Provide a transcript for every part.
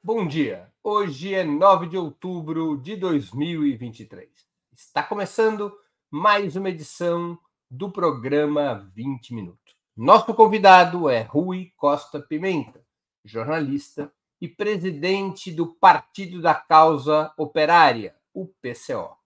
Bom dia. Hoje é 9 de outubro de 2023. Está começando mais uma edição do programa 20 Minutos. Nosso convidado é Rui Costa Pimenta, jornalista e presidente do Partido da Causa Operária, o PCO.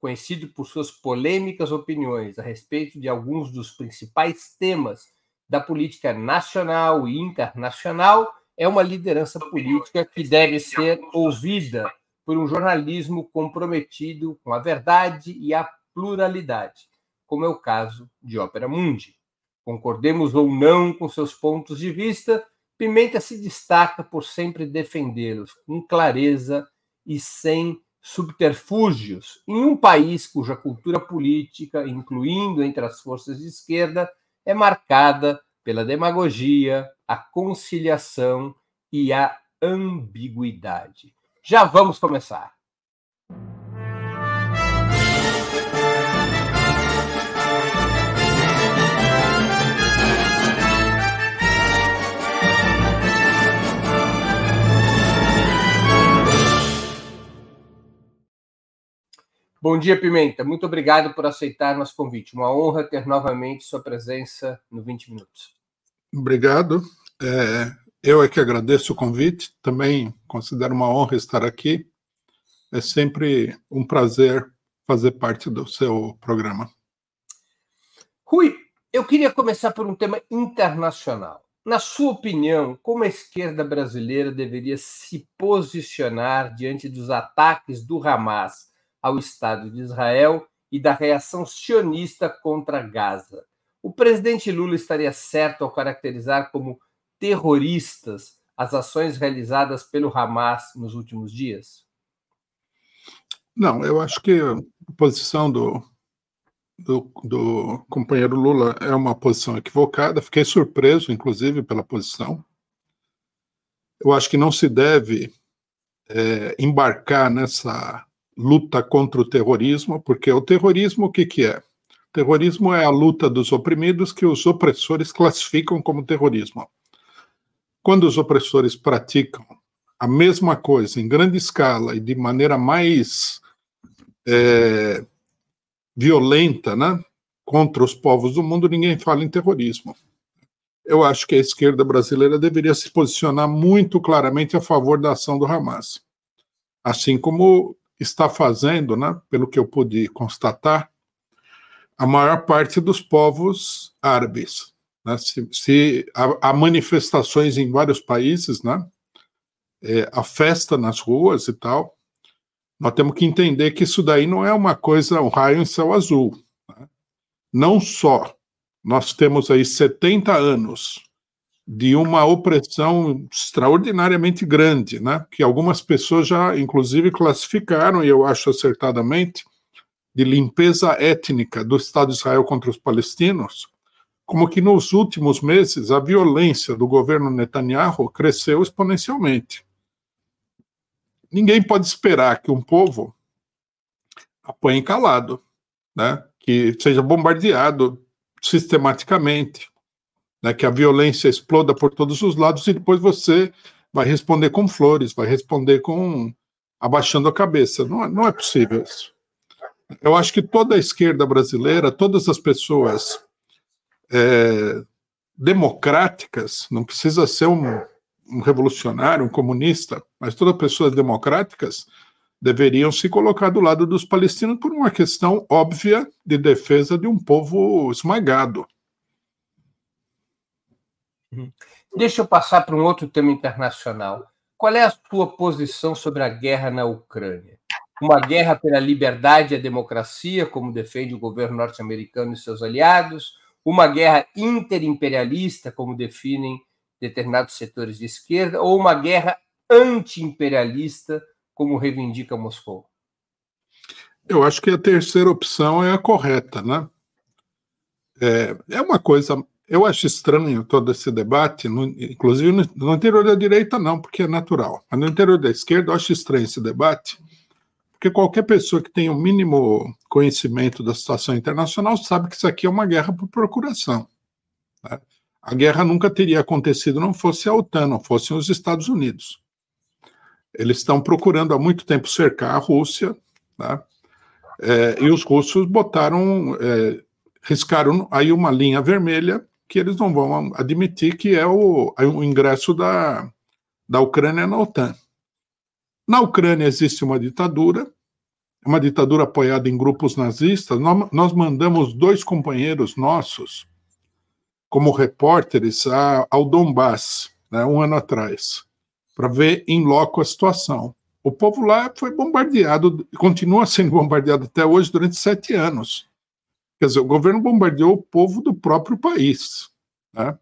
Conhecido por suas polêmicas opiniões a respeito de alguns dos principais temas da política nacional e internacional, é uma liderança política que deve ser ouvida por um jornalismo comprometido com a verdade e a pluralidade, como é o caso de Ópera Mundi. Concordemos ou não com seus pontos de vista, Pimenta se destaca por sempre defendê-los com clareza e sem subterfúgios, em um país cuja cultura política, incluindo entre as forças de esquerda, é marcada pela demagogia, a conciliação e a ambiguidade. Já vamos começar. Bom dia, Pimenta. Muito obrigado por aceitar nosso convite. Uma honra ter novamente sua presença no 20 Minutos. Obrigado. É, eu é que agradeço o convite. Também considero uma honra estar aqui. É sempre um prazer fazer parte do seu programa. Rui, eu queria começar por um tema internacional. Na sua opinião, como a esquerda brasileira deveria se posicionar diante dos ataques do Hamas ao Estado de Israel e da reação sionista contra Gaza. O presidente Lula estaria certo ao caracterizar como terroristas as ações realizadas pelo Hamas nos últimos dias? Não, eu acho que a posição do, do, do, companheiro Lula é uma posição equivocada. Fiquei surpreso, inclusive, pela posição. Eu acho que não se deve é, embarcar nessa luta contra o terrorismo, porque o terrorismo o que, que é? Terrorismo é a luta dos oprimidos que os opressores classificam como terrorismo. Quando os opressores praticam a mesma coisa em grande escala e de maneira mais é, violenta né, contra os povos do mundo, ninguém fala em terrorismo. Eu acho que a esquerda brasileira deveria se posicionar muito claramente a favor da ação do Hamas. Assim como está fazendo, né, pelo que eu pude constatar, a maior parte dos povos árabes. Né? Se, se há, há, manifestações em vários países, né? É, a festa nas ruas e tal, nós temos que entender que isso daí não é uma coisa, um raio em céu azul. Né? Não só nós temos aí 70 anos de uma opressão extraordinariamente grande, né? que algumas pessoas já, inclusive, classificaram, e eu acho acertadamente, de limpeza étnica do Estado de Israel contra os palestinos, como que nos últimos meses a violência do governo Netanyahu cresceu exponencialmente. Ninguém pode esperar que um povo apanhe calado, né? que seja bombardeado sistematicamente, né, que a violência exploda por todos os lados e depois você vai responder com flores, vai responder com abaixando a cabeça. Não, é, não é possível isso. Eu acho que toda a esquerda brasileira, todas as pessoas é, democráticas, não precisa ser um, um revolucionário, um comunista, mas todas as pessoas democráticas deveriam se colocar do lado dos palestinos por uma questão óbvia de defesa de um povo esmagado. Uhum. Deixa eu passar para um outro tema internacional. Qual é a sua posição sobre a guerra na Ucrânia? Uma guerra pela liberdade e a democracia, como defende o governo norte-americano e seus aliados? Uma guerra interimperialista, como definem determinados setores de esquerda? Ou uma guerra anti-imperialista, como reivindica Moscou? Eu acho que a terceira opção é a correta, né? É, é uma coisa eu acho estranho todo esse debate, no, inclusive no, no, interior da direita não, porque é natural, mas no interior da esquerda eu acho estranho esse debate, porque qualquer pessoa que tenha o um mínimo conhecimento da situação internacional sabe que isso aqui é uma guerra por procuração. Né? A guerra nunca teria acontecido não fosse a OTAN, não fossem os Estados Unidos. Eles estão procurando há muito tempo cercar a Rússia, né? É, e os russos botaram, é, riscaram aí uma linha vermelha que eles não vão admitir que é o, é o ingresso da, da Ucrânia na OTAN. Na Ucrânia existe uma ditadura, uma ditadura apoiada em grupos nazistas. Nós, mandamos dois companheiros nossos como repórteres ao Donbass, né, um ano atrás, para ver em loco a situação. O povo lá foi bombardeado, continua sendo bombardeado até hoje durante sete anos. Quer dizer, o governo bombardeou o povo do próprio país, né?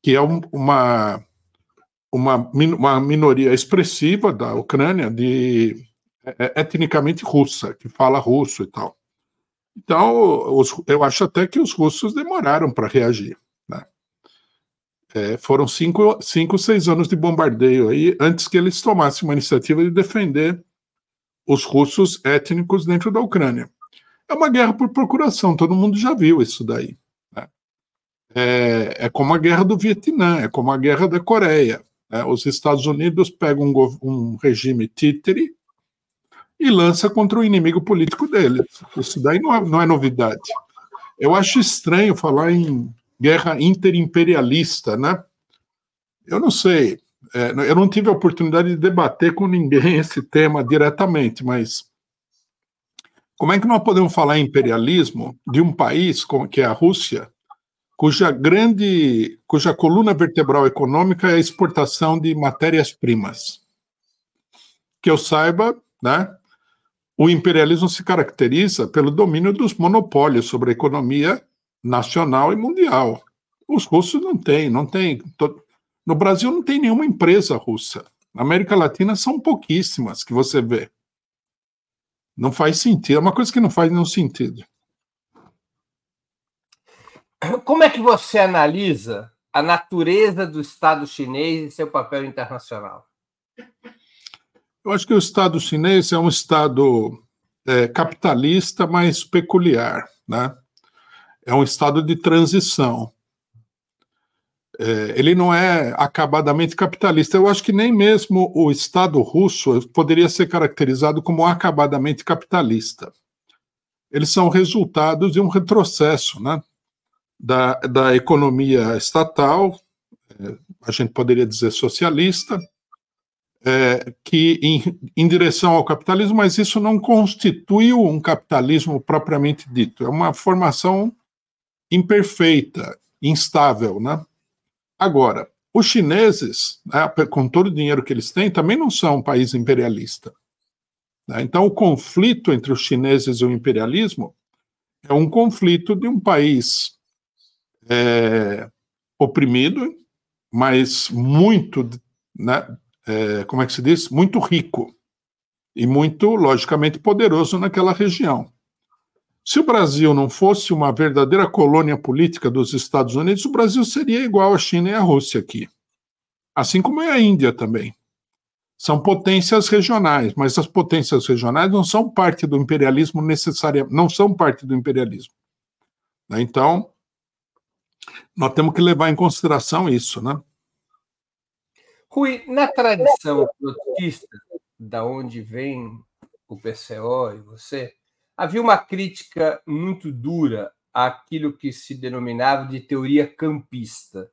que é um, uma, uma, uma minoria expressiva da Ucrânia, de é, é etnicamente russa, que fala russo e tal. Então, os, eu acho até que os russos demoraram para reagir. Né? É, foram cinco, cinco, seis anos de bombardeio aí, antes que eles tomassem uma iniciativa de defender os russos étnicos dentro da Ucrânia. É uma guerra por procuração, todo mundo já viu isso daí. Né? É, é, como a guerra do Vietnã, é como a guerra da Coreia. Né? Os Estados Unidos pegam um, um regime títere e lança contra o inimigo político deles. Isso daí não é, não é novidade. Eu acho estranho falar em guerra interimperialista, né? Eu não sei, é, eu não tive a oportunidade de debater com ninguém esse tema diretamente, mas como é que nós podemos falar em imperialismo de um país como que é a Rússia, cuja grande, cuja coluna vertebral econômica é a exportação de matérias-primas? Que eu saiba, né? O imperialismo se caracteriza pelo domínio dos monopólios sobre a economia nacional e mundial. Os russos não têm, não tem. No Brasil não tem nenhuma empresa russa. Na América Latina são pouquíssimas que você vê. Não faz sentido, é uma coisa que não faz nenhum sentido. Como é que você analisa a natureza do Estado chinês e seu papel internacional? Eu acho que o Estado chinês é um Estado é, capitalista, mas peculiar. Né? é um estado de transição. É, ele não é acabadamente capitalista. Eu acho que nem mesmo o Estado russo poderia ser caracterizado como acabadamente capitalista. Eles são resultados de um retrocesso né, da, da economia estatal, é, a gente poderia dizer socialista, é, que em, em, direção ao capitalismo, mas isso não constituiu um capitalismo propriamente dito. É uma formação imperfeita, instável, né? Agora, os chineses, né, com todo o dinheiro que eles têm, também não são um país imperialista. Né? Então, o conflito entre os chineses e o imperialismo é um conflito de um país é, oprimido, mas muito, né, é, como é que se diz? Muito rico e muito, logicamente, poderoso naquela região. Se o Brasil não fosse uma verdadeira colônia política dos Estados Unidos, o Brasil seria igual à China e à Rússia aqui. Assim como é a Índia também. São potências regionais, mas as potências regionais não são parte do imperialismo necessariamente, não são parte do imperialismo. Né? Então, nós temos que levar em consideração isso, né? Rui, na tradição trotskista, da onde vem o PCO e você, havia uma crítica muito dura àquilo que se denominava de teoria campista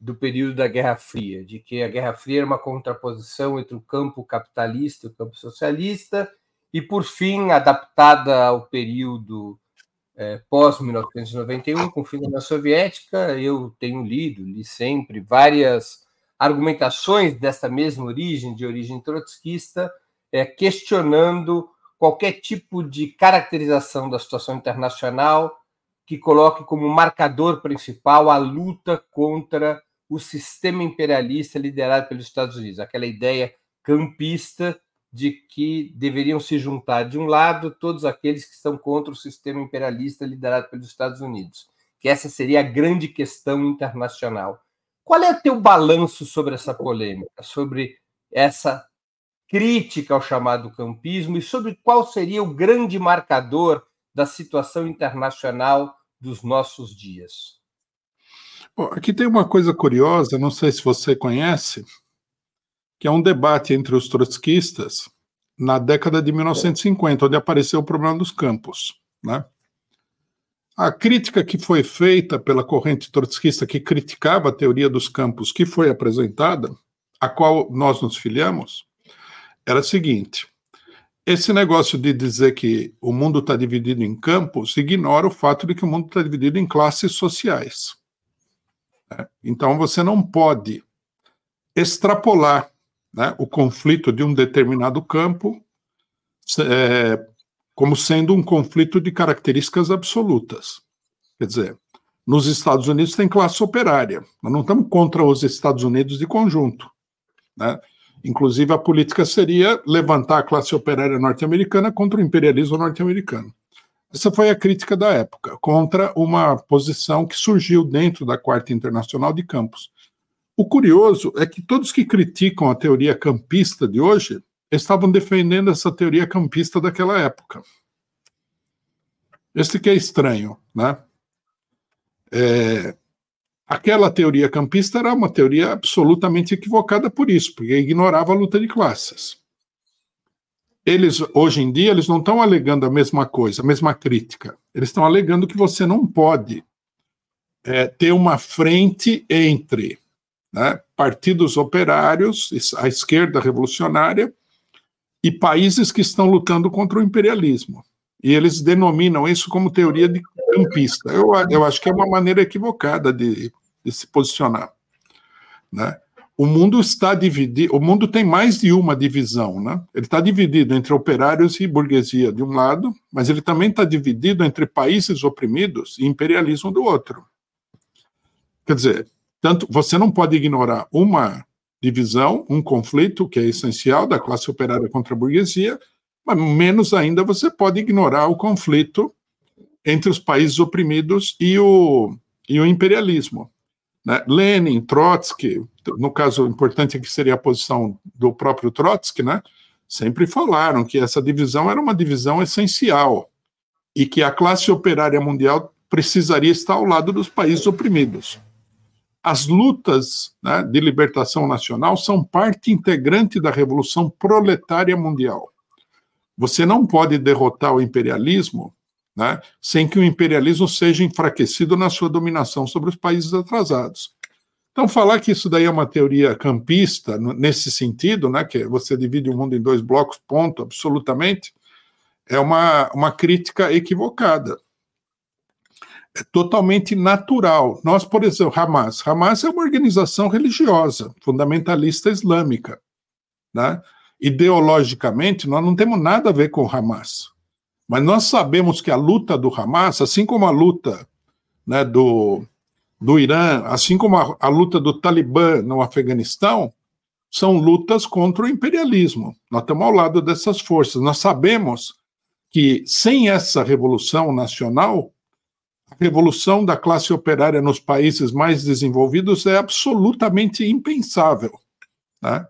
do período da Guerra Fria, de que a Guerra Fria era uma contraposição entre o campo capitalista e o campo socialista, e, por fim, adaptada ao período é, pós-1991, com o fim da União Soviética, eu tenho lido, li sempre, várias argumentações dessa mesma origem, de origem trotskista, é, questionando qualquer tipo de caracterização da situação internacional que coloque como marcador principal a luta contra o sistema imperialista liderado pelos Estados Unidos, aquela ideia campista de que deveriam se juntar de um lado todos aqueles que estão contra o sistema imperialista liderado pelos Estados Unidos, que essa seria a grande questão internacional. Qual é o teu balanço sobre essa polêmica, sobre essa crítica ao chamado campismo e sobre qual seria o grande marcador da situação internacional dos nossos dias. Bom, aqui tem uma coisa curiosa, não sei se você conhece, que é um debate entre os trotskistas na década de 1950, onde apareceu o problema dos campos. Né? A crítica que foi feita pela corrente trotskista que criticava a teoria dos campos que foi apresentada, a qual nós nos filiamos, era a seguinte: esse negócio de dizer que o mundo está dividido em campos ignora o fato de que o mundo está dividido em classes sociais. Né? Então você não pode extrapolar né, o conflito de um determinado campo é, como sendo um conflito de características absolutas. Quer dizer, nos Estados Unidos tem classe operária, nós não estamos contra os Estados Unidos de conjunto. Né? Inclusive, a política seria levantar a classe operária norte-americana contra o imperialismo norte-americano. Essa foi a crítica da época, contra uma posição que surgiu dentro da Quarta Internacional de Campos. O curioso é que todos que criticam a teoria campista de hoje estavam defendendo essa teoria campista daquela época. Esse que é estranho, né? É, aquela teoria campista era uma teoria absolutamente equivocada por isso, porque ignorava a luta de classes. Eles, hoje em dia, eles não estão alegando a mesma coisa, a mesma crítica. Eles estão alegando que você não pode é, ter uma frente entre né, partidos operários, a esquerda revolucionária, e países que estão lutando contra o imperialismo. E eles denominam isso como teoria de campista. Eu, eu acho que é uma maneira equivocada de, de se posicionar. Né? O mundo está dividido, o mundo tem mais de uma divisão, né? Ele está dividido entre operários e burguesia de um lado, mas ele também está dividido entre países oprimidos e imperialismo do outro. Quer dizer, tanto você não pode ignorar uma divisão, um conflito que é essencial da classe operária contra a burguesia, mas menos ainda você pode ignorar o conflito entre os países oprimidos e o, e o imperialismo. Né? Lenin, Trotsky, no caso importante aqui seria a posição do próprio Trotsky, né? sempre falaram que essa divisão era uma divisão essencial e que a classe operária mundial precisaria estar ao lado dos países oprimidos as lutas né, de libertação nacional são parte integrante da revolução proletária mundial. Você não pode derrotar o imperialismo né, sem que o imperialismo seja enfraquecido na sua dominação sobre os países atrasados. Então, falar que isso daí é uma teoria campista, nesse sentido, né, que você divide o mundo em dois blocos, ponto, absolutamente, é uma, uma crítica equivocada totalmente natural. Nós, por exemplo, Hamas. Hamas é uma organização religiosa, fundamentalista islâmica. Né? Ideologicamente, nós não temos nada a ver com Hamas. Mas nós sabemos que a luta do Hamas, assim como a luta né, do, do Irã, assim como a, a luta do Talibã no Afeganistão, são lutas contra o imperialismo. Nós estamos ao lado dessas forças. Nós sabemos que sem essa revolução nacional, a revolução da classe operária nos países mais desenvolvidos é absolutamente impensável. Né?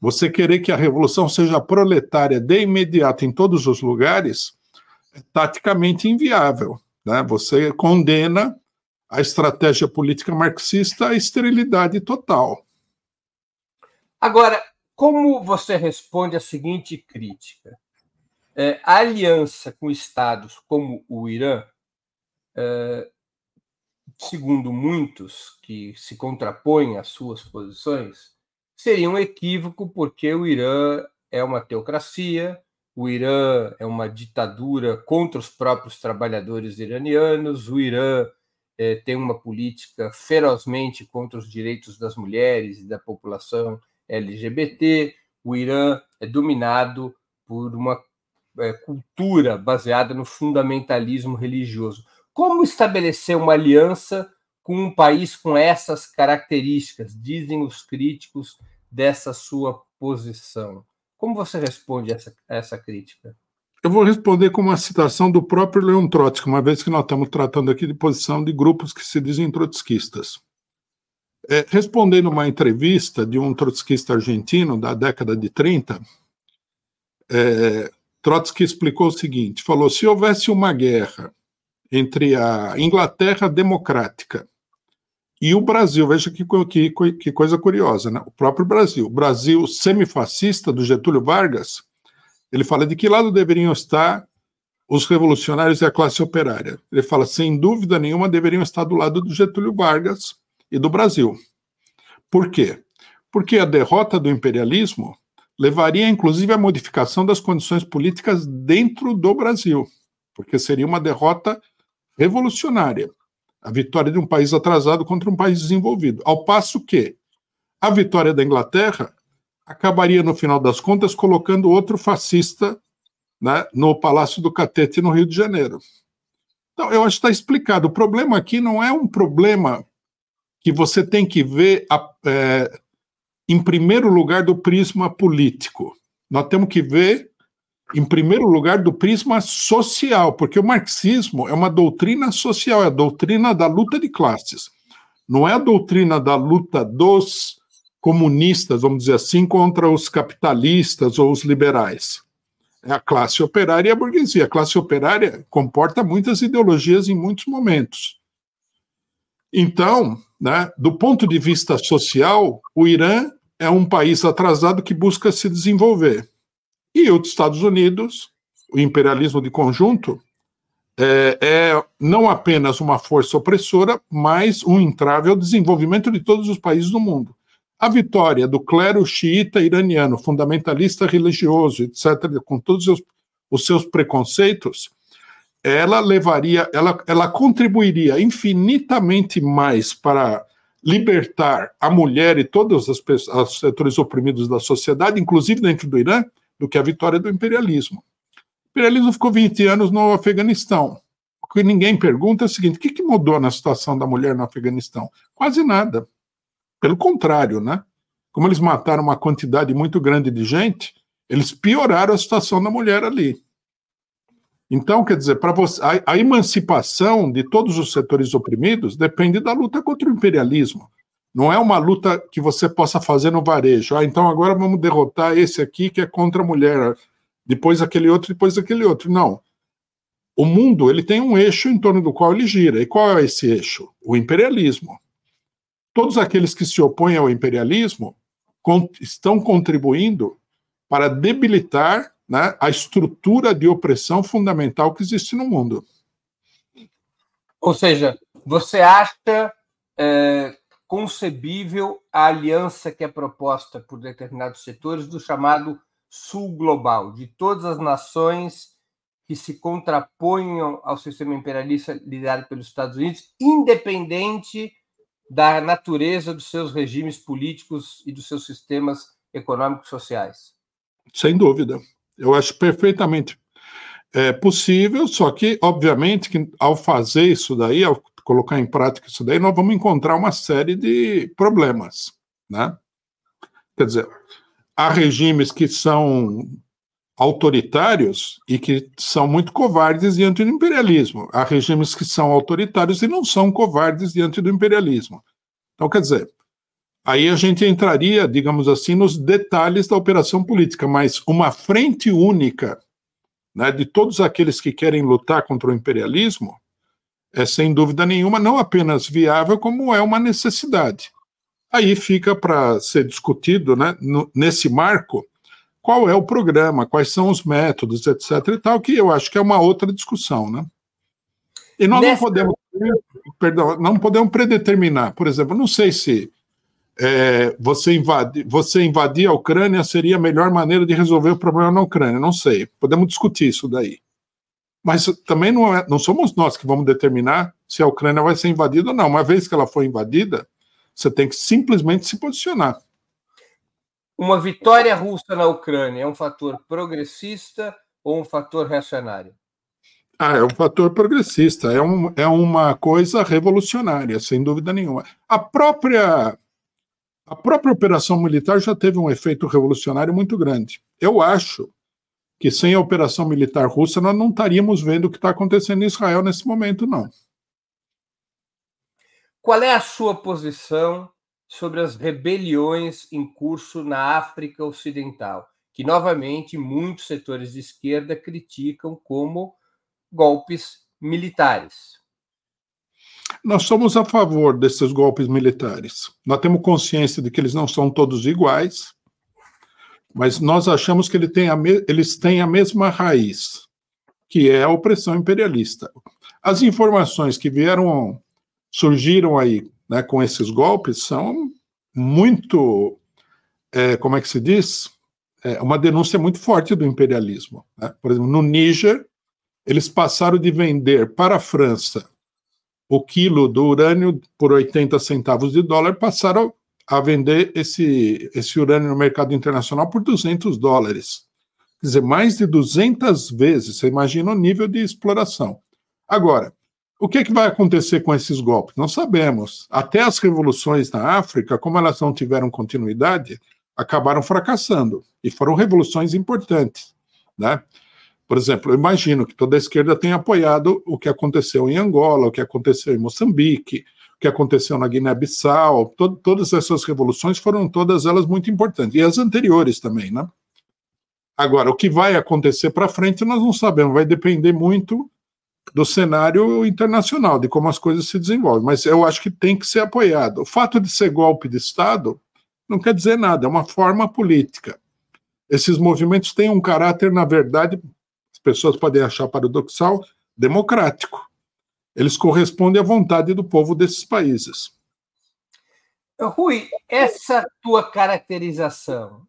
Você querer que a revolução seja proletária de imediato em todos os lugares é taticamente inviável. Né? Você condena a estratégia política marxista à esterilidade total. Agora, como você responde a seguinte crítica? É, a aliança com estados como o Irã segundo muitos que se contrapõem às suas posições, seria um equívoco, porque o Irã é uma teocracia, o Irã é uma ditadura contra os próprios trabalhadores iranianos, o Irã é, tem uma política ferozmente contra os direitos das mulheres e da população LGBT, o Irã é dominado por uma é, cultura baseada no fundamentalismo religioso. Como estabelecer uma aliança com um país com essas características, dizem os críticos dessa sua posição? Como você responde a essa, essa crítica? Eu vou responder com uma citação do próprio Leon Trotsky, uma vez que nós estamos tratando aqui de posição de grupos que se dizem trotskistas. É, respondendo uma entrevista de um trotskista argentino da década de 30, é, Trotsky explicou o seguinte: falou, se houvesse uma guerra entre a Inglaterra democrática e o Brasil, veja que, que, que coisa curiosa, né? o próprio Brasil, o Brasil semifascista do Getúlio Vargas, ele fala de que lado deveriam estar os revolucionários e a classe operária. Ele fala, sem dúvida nenhuma, deveriam estar do lado do Getúlio Vargas e do Brasil. Por quê? Porque a derrota do imperialismo levaria, inclusive, à modificação das condições políticas dentro do Brasil, porque seria uma derrota revolucionária a vitória de um país atrasado contra um país desenvolvido. Ao passo que a vitória da Inglaterra acabaria, no final das contas, colocando outro fascista né, no Palácio do Catete, no Rio de Janeiro. Então, eu acho que está explicado. O problema aqui não é um problema que você tem que ver, é, em primeiro lugar, do prisma político. Nós temos que ver em primeiro lugar, do prisma social, porque o marxismo é uma doutrina social, é a doutrina da luta de classes. Não é a doutrina da luta dos comunistas, vamos dizer assim, contra os capitalistas ou os liberais. É a classe operária e a burguesia. A classe operária comporta muitas ideologias em muitos momentos. Então, né, do ponto de vista social, o Irã é um país atrasado que busca se desenvolver. E os Estados Unidos, o imperialismo de conjunto, é, é, não apenas uma força opressora, mas um entrave ao desenvolvimento de todos os países do mundo. A vitória do clero xiita iraniano, fundamentalista religioso, etc., com todos os, os seus preconceitos, ela levaria, ela, ela contribuiria infinitamente mais para libertar a mulher e todos os, os setores oprimidos da sociedade, inclusive dentro do Irã, do que a vitória do imperialismo. O imperialismo ficou 20 anos no Afeganistão. O que ninguém pergunta é o seguinte: o que, mudou na situação da mulher no Afeganistão? Quase nada. Pelo contrário, né? Como eles mataram uma quantidade muito grande de gente, eles pioraram a situação da mulher ali. Então, quer dizer, para você, a, a, emancipação de todos os setores oprimidos depende da luta contra o imperialismo. Não é uma luta que você possa fazer no varejo. Ah, então agora vamos derrotar esse aqui que é contra a mulher, depois aquele outro, depois aquele outro. Não. O mundo ele tem um eixo em torno do qual ele gira. E qual é esse eixo? O imperialismo. Todos aqueles que se opõem ao imperialismo estão contribuindo para debilitar né, a estrutura de opressão fundamental que existe no mundo. Ou seja, você acha é, concebível a aliança que é proposta por determinados setores do chamado Sul Global, de todas as nações que se contraponham ao sistema imperialista liderado pelos Estados Unidos, independente da natureza dos seus regimes políticos e dos seus sistemas econômicos sociais. Sem dúvida. Eu acho perfeitamente é, possível, só que, obviamente, que ao fazer isso daí, ao colocar em prática isso daí, nós vamos encontrar uma série de problemas, né? Quer dizer, há regimes que são autoritários e que são muito covardes diante do imperialismo. Há regimes que são autoritários e não são covardes diante do imperialismo. Então, quer dizer, aí a gente entraria, digamos assim, nos detalhes da operação política, mas uma frente única né, de todos aqueles que querem lutar contra o imperialismo é sem dúvida nenhuma não apenas viável, como é uma necessidade. Aí fica para ser discutido, né, no, nesse marco, qual é o programa, quais são os métodos, etc. e tal, que eu acho que é uma outra discussão, né? E nós Nessa... não podemos, perdão, não podemos predeterminar. Por exemplo, não sei se é, você, invadir, você invadir a Ucrânia seria a melhor maneira de resolver o problema na Ucrânia. Não sei. Podemos discutir isso daí. Mas também não, é, não somos nós que vamos determinar se a Ucrânia vai ser invadida ou não. Uma vez que ela for invadida, você tem que simplesmente se posicionar. Uma vitória russa na Ucrânia é um fator progressista ou um fator reacionário? Ah, é um fator progressista, é, um, é uma coisa revolucionária, sem dúvida nenhuma. A própria, a própria operação militar já teve um efeito revolucionário muito grande. Eu acho que sem a operação militar russa nós não estaríamos vendo o que está acontecendo em Israel nesse momento, não. Qual é a sua posição sobre as rebeliões em curso na África Ocidental, que novamente muitos setores de esquerda criticam como golpes militares? nós somos a favor desses golpes militares. Nós temos consciência de que eles não são todos iguais, mas nós achamos que ele eles têm a mesma raiz, que é a opressão imperialista. As informações que vieram, surgiram aí né, com esses golpes são muito, é, como é que se diz? É uma denúncia muito forte do imperialismo. Né? Por exemplo, no Níger, eles passaram de vender para a França o quilo do urânio por 80 centavos de dólar, passaram a vender esse, esse urânio no mercado internacional por 200 dólares. Quer dizer, mais de 200 vezes. Você imagina o nível de exploração. Agora, o que, é que vai acontecer com esses golpes? Não sabemos. Até as revoluções na África, como elas não tiveram continuidade, acabaram fracassando. E foram revoluções importantes. Né? Por exemplo, eu imagino que toda a esquerda tenha apoiado o que aconteceu em Angola, o que aconteceu em Moçambique, que aconteceu na Guiné-Bissau, to todas essas revoluções foram todas elas muito importantes, e as anteriores também, né? Agora, o que vai acontecer para frente nós não sabemos, vai depender muito do cenário internacional, de como as coisas se desenvolvem, mas eu acho que tem que ser apoiado. O fato de ser golpe de Estado não quer dizer nada, é uma forma política. Esses movimentos têm um caráter, na verdade, pessoas podem achar paradoxal, democrático. Eles correspondem à vontade do povo desses países. Rui, essa tua caracterização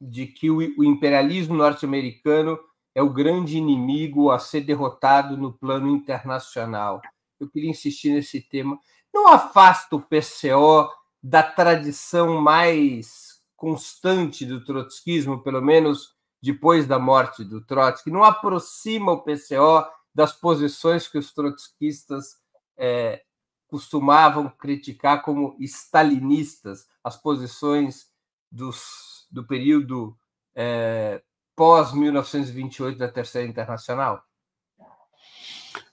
de que o, imperialismo norte-americano é o grande inimigo a ser derrotado no plano internacional. Eu queria insistir nesse tema. Não afasta o PCO da tradição mais constante do trotskismo, pelo menos depois da morte do Trotsky, não aproxima o PCO das posições que os trotskistas é, costumavam criticar como stalinistas, as posições dos, do período é, pós-1928 da Terceira Internacional?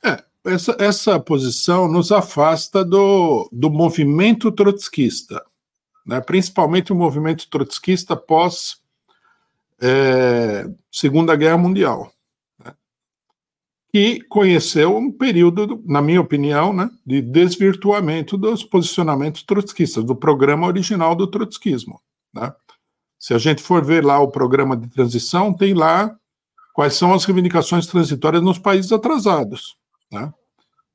É, essa, essa posição nos afasta do, do movimento trotskista, né? principalmente o movimento trotskista pós é, Segunda Guerra Mundial, que conheceu um período, na minha opinião, né, de desvirtuamento dos posicionamentos trotskistas, do programa original do trotskismo. Né. Se a gente for ver lá o programa de transição, tem lá quais são as reivindicações transitórias nos países atrasados. Né.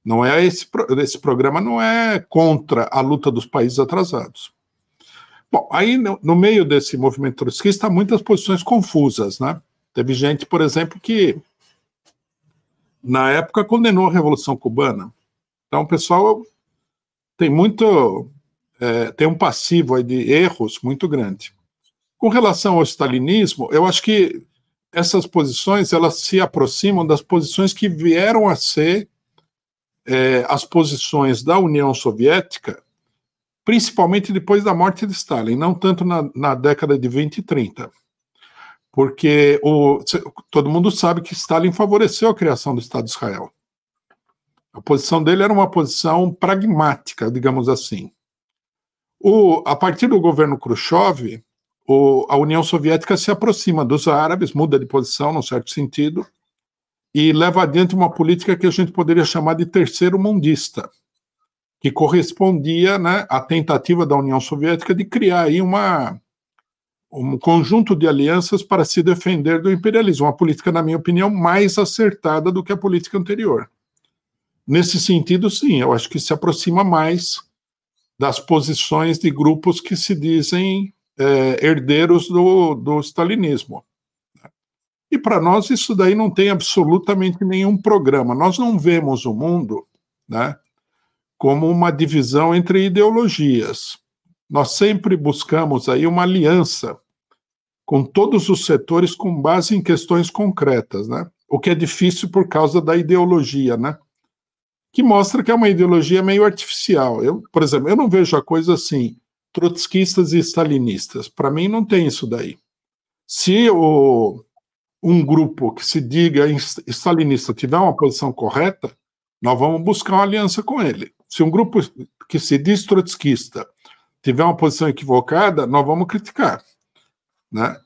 Não é esse, esse programa não é contra a luta dos países atrasados. Bom, aí no, no meio desse movimento trotskista há muitas posições confusas, né? Teve gente, por exemplo, que na época condenou a Revolução Cubana. Então, o pessoal tem muito, é, tem um passivo de erros muito grande. Com relação ao stalinismo, eu acho que essas posições elas se aproximam das posições que vieram a ser é, as posições da União Soviética principalmente depois da morte de Stalin, não tanto na, na década de 20 e 30. Porque o, todo mundo sabe que Stalin favoreceu a criação do Estado de Israel. A posição dele era uma posição pragmática, digamos assim. O, a partir do governo Khrushchev, o, a União Soviética se aproxima dos árabes, muda de posição, num certo sentido, e leva adiante uma política que a gente poderia chamar de terceiro mundista que correspondia né, à tentativa da União Soviética de criar aí uma, um conjunto de alianças para se defender do imperialismo, uma política, na minha opinião, mais acertada do que a política anterior. Nesse sentido, sim, eu acho que se aproxima mais das posições de grupos que se dizem é, herdeiros do, do stalinismo. E para nós isso daí não tem absolutamente nenhum programa. Nós não vemos o mundo né, como uma divisão entre ideologias. Nós sempre buscamos aí uma aliança com todos os setores com base em questões concretas, né? O que é difícil por causa da ideologia, né? Que mostra que é uma ideologia meio artificial. Eu, por exemplo, eu não vejo a coisa assim, trotskistas e stalinistas. Para mim não tem isso daí. Se o, um grupo que se diga stalinista tiver uma posição correta, nós vamos buscar uma aliança com ele se um grupo que se diz trotskista tiver uma posição equivocada, nós vamos criticar. Né?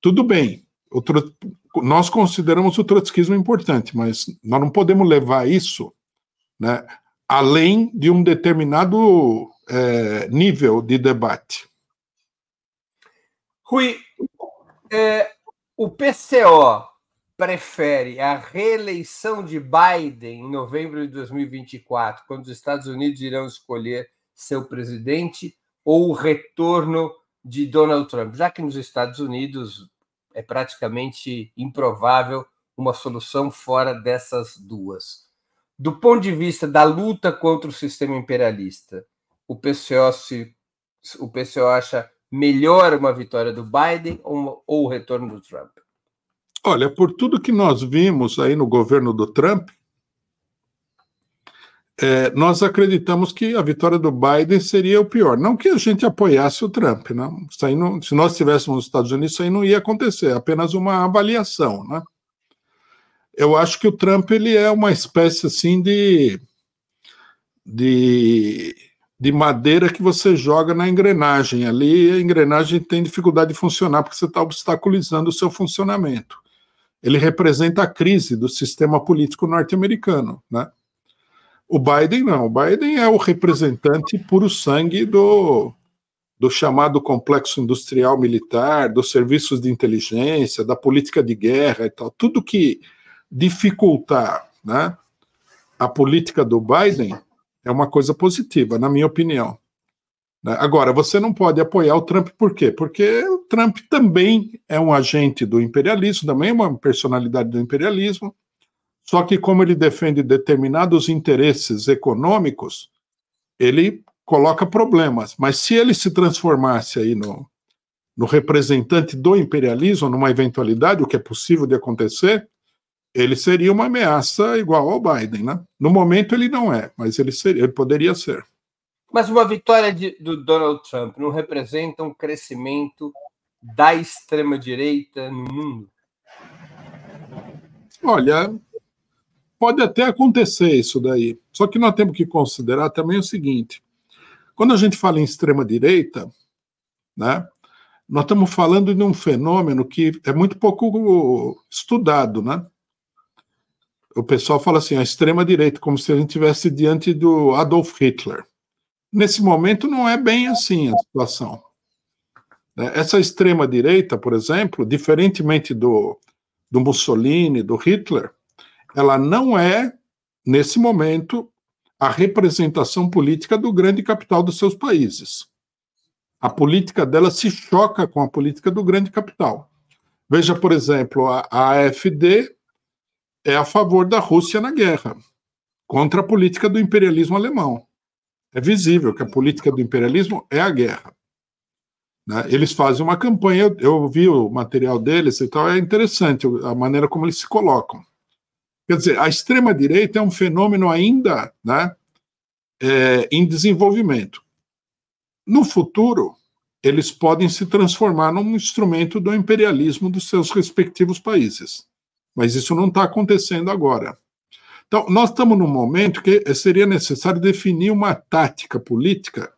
Tudo bem, trot... nós consideramos o trotskismo importante, mas nós não podemos levar isso né, além de um determinado é, nível de debate. Rui, é, o PCO prefere a reeleição de Biden em novembro de 2024, quando os Estados Unidos irão escolher seu presidente, ou o retorno de Donald Trump, já que nos Estados Unidos é praticamente improvável uma solução fora dessas duas. Do ponto de vista da luta contra o sistema imperialista, o PCO, se, o PCO acha melhor uma vitória do Biden ou, ou o retorno do Trump? Olha, por tudo que nós vimos aí no governo do Trump, é, nós acreditamos que a vitória do Biden seria o pior. Não que a gente apoiasse o Trump, não. Isso aí não se nós estivéssemos nos Estados Unidos, isso aí não ia acontecer, é apenas uma avaliação. Né? Eu acho que o Trump ele é uma espécie assim de, de, de madeira que você joga na engrenagem. Ali a engrenagem tem dificuldade de funcionar porque você está obstaculizando o seu funcionamento ele representa a crise do sistema político norte-americano, né? O Biden não, o Biden é o representante puro sangue do, do chamado complexo industrial militar, dos serviços de inteligência, da política de guerra e tal. Tudo que dificultar né, a política do Biden é uma coisa positiva, na minha opinião. Né? Agora, você não pode apoiar o Trump por quê? Porque o Trump também é um agente do imperialismo, também é uma personalidade do imperialismo, só que como ele defende determinados interesses econômicos, ele coloca problemas. Mas se ele se transformasse aí no, no representante do imperialismo, numa eventualidade, o que é possível de acontecer, ele seria uma ameaça igual ao Biden, né? No momento ele não é, mas ele, seria, ele poderia ser. Mas uma vitória de, do Donald Trump não representa um crescimento da extrema-direita no mundo? Olha, pode até acontecer isso daí. Só que nós temos que considerar também o seguinte: quando a gente fala em extrema-direita, né, nós estamos falando de um fenômeno que é muito pouco estudado, né? O pessoal fala assim, a extrema-direita, como se a gente estivesse diante do Adolf Hitler. Nesse momento, não é bem assim a situação. É, essa extrema-direita, por exemplo, diferentemente do, do Mussolini, do Hitler, ela não é, nesse momento, a representação política do grande capital dos seus países. A política dela se choca com a política do grande capital. Veja, por exemplo, a, AfD é a favor da Rússia na guerra, contra a política do imperialismo alemão. É visível que a política do imperialismo é a guerra. Né? Eles fazem uma campanha, eu vi o material deles e tal, é interessante a maneira como eles se colocam. Quer dizer, a extrema-direita é um fenômeno ainda né, é, em desenvolvimento. No futuro, eles podem se transformar num instrumento do imperialismo dos seus respectivos países. Mas isso não está acontecendo agora. Então, nós estamos num momento que seria necessário definir uma tática política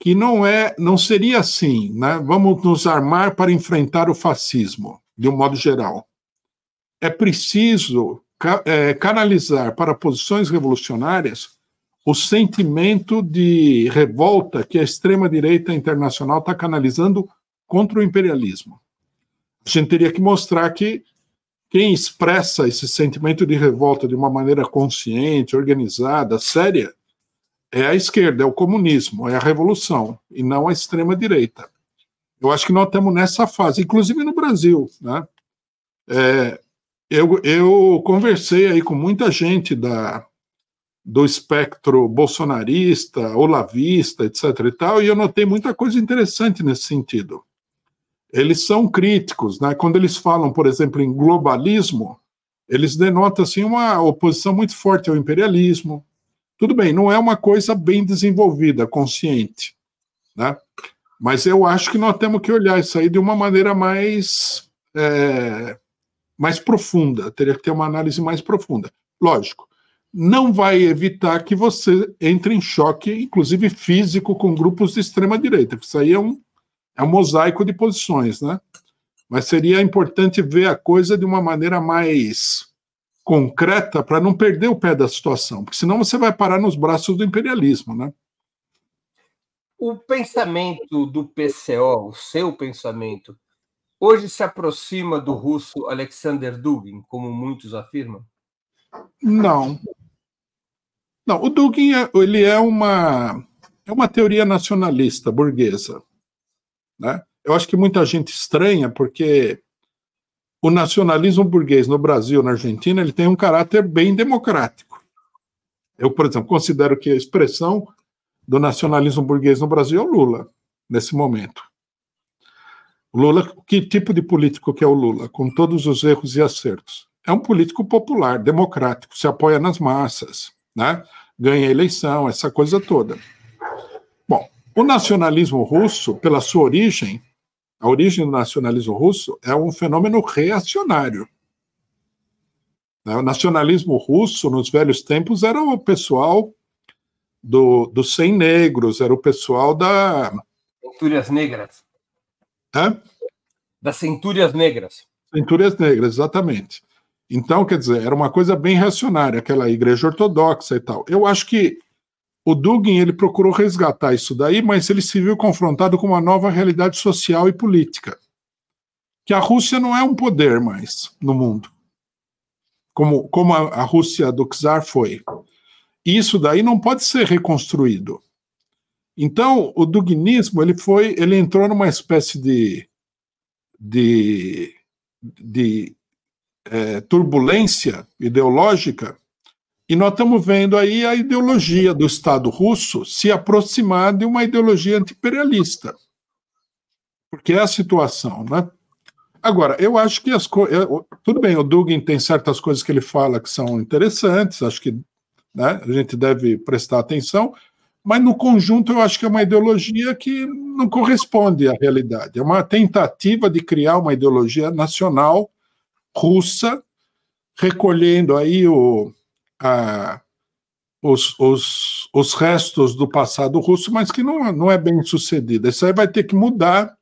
que não é, não seria assim, né? Vamos nos armar para enfrentar o fascismo, de um modo geral. É preciso é, canalizar para posições revolucionárias o sentimento de revolta que a extrema-direita internacional está canalizando contra o imperialismo. A gente teria que mostrar que quem expressa esse sentimento de revolta de uma maneira consciente, organizada, séria, é a esquerda, é o comunismo, é a revolução, e não a extrema-direita. Eu acho que nós estamos nessa fase, inclusive no Brasil. Né? É, eu, eu conversei aí com muita gente da, do espectro bolsonarista, olavista, etc. e tal, e eu notei muita coisa interessante nesse sentido eles são críticos, né? Quando eles falam, por exemplo, em globalismo, eles denotam assim uma oposição muito forte ao imperialismo. Tudo bem, não é uma coisa bem desenvolvida, consciente, né? Mas eu acho que nós temos que olhar isso aí de uma maneira mais é, mais profunda. Teria que ter uma análise mais profunda. Lógico, não vai evitar que você entre em choque, inclusive físico, com grupos de extrema direita. Isso aí é um é um mosaico de posições, né? Mas seria importante ver a coisa de uma maneira mais concreta para não perder o pé da situação, porque senão você vai parar nos braços do imperialismo, né? O pensamento do PCO, o seu pensamento, hoje se aproxima do russo Alexander Dugin, como muitos afirmam? Não. Não, o Dugin é, ele é uma é uma teoria nacionalista burguesa, né? Eu acho que muita gente estranha porque o nacionalismo burguês no Brasil, na Argentina, ele tem um caráter bem democrático. Eu, por exemplo, considero que a expressão do nacionalismo burguês no Brasil é o Lula, nesse momento. O Lula, que tipo de político que é o Lula, com todos os erros e acertos? É um político popular, democrático, se apoia nas massas, né? ganha eleição, essa coisa toda. Bom, o nacionalismo russo, pela sua origem, a origem do nacionalismo russo é um fenômeno reacionário. Né? O nacionalismo russo, nos velhos tempos, era o pessoal do, dos sem negros, era o pessoal da. Centúrias Negras. Hã? Das Centúrias Negras. Centúrias Negras, exatamente. Então, quer dizer, era uma coisa bem reacionária, aquela igreja ortodoxa e tal. Eu acho que o Dugin ele procurou resgatar isso daí, mas ele se viu confrontado com uma nova realidade social e política. Que a Rússia não é um poder mais no mundo, como, como a, a Rússia do czar foi. Isso daí não pode ser reconstruído. Então, o duginismo ele foi, ele entrou numa espécie de, de, de é, turbulência ideológica e nós estamos vendo aí a ideologia do Estado russo se aproximar de uma ideologia anti-imperialista. Porque é a situação, né? Agora, eu acho que as coisas. Tudo bem, o Dugin tem certas coisas que ele fala que são interessantes, acho que né, a gente deve prestar atenção, mas no conjunto eu acho que é uma ideologia que não corresponde à realidade. É uma tentativa de criar uma ideologia nacional russa, recolhendo aí o, a, os, os, os restos do passado russo, mas que não, não é bem sucedida. Isso aí vai ter que mudar,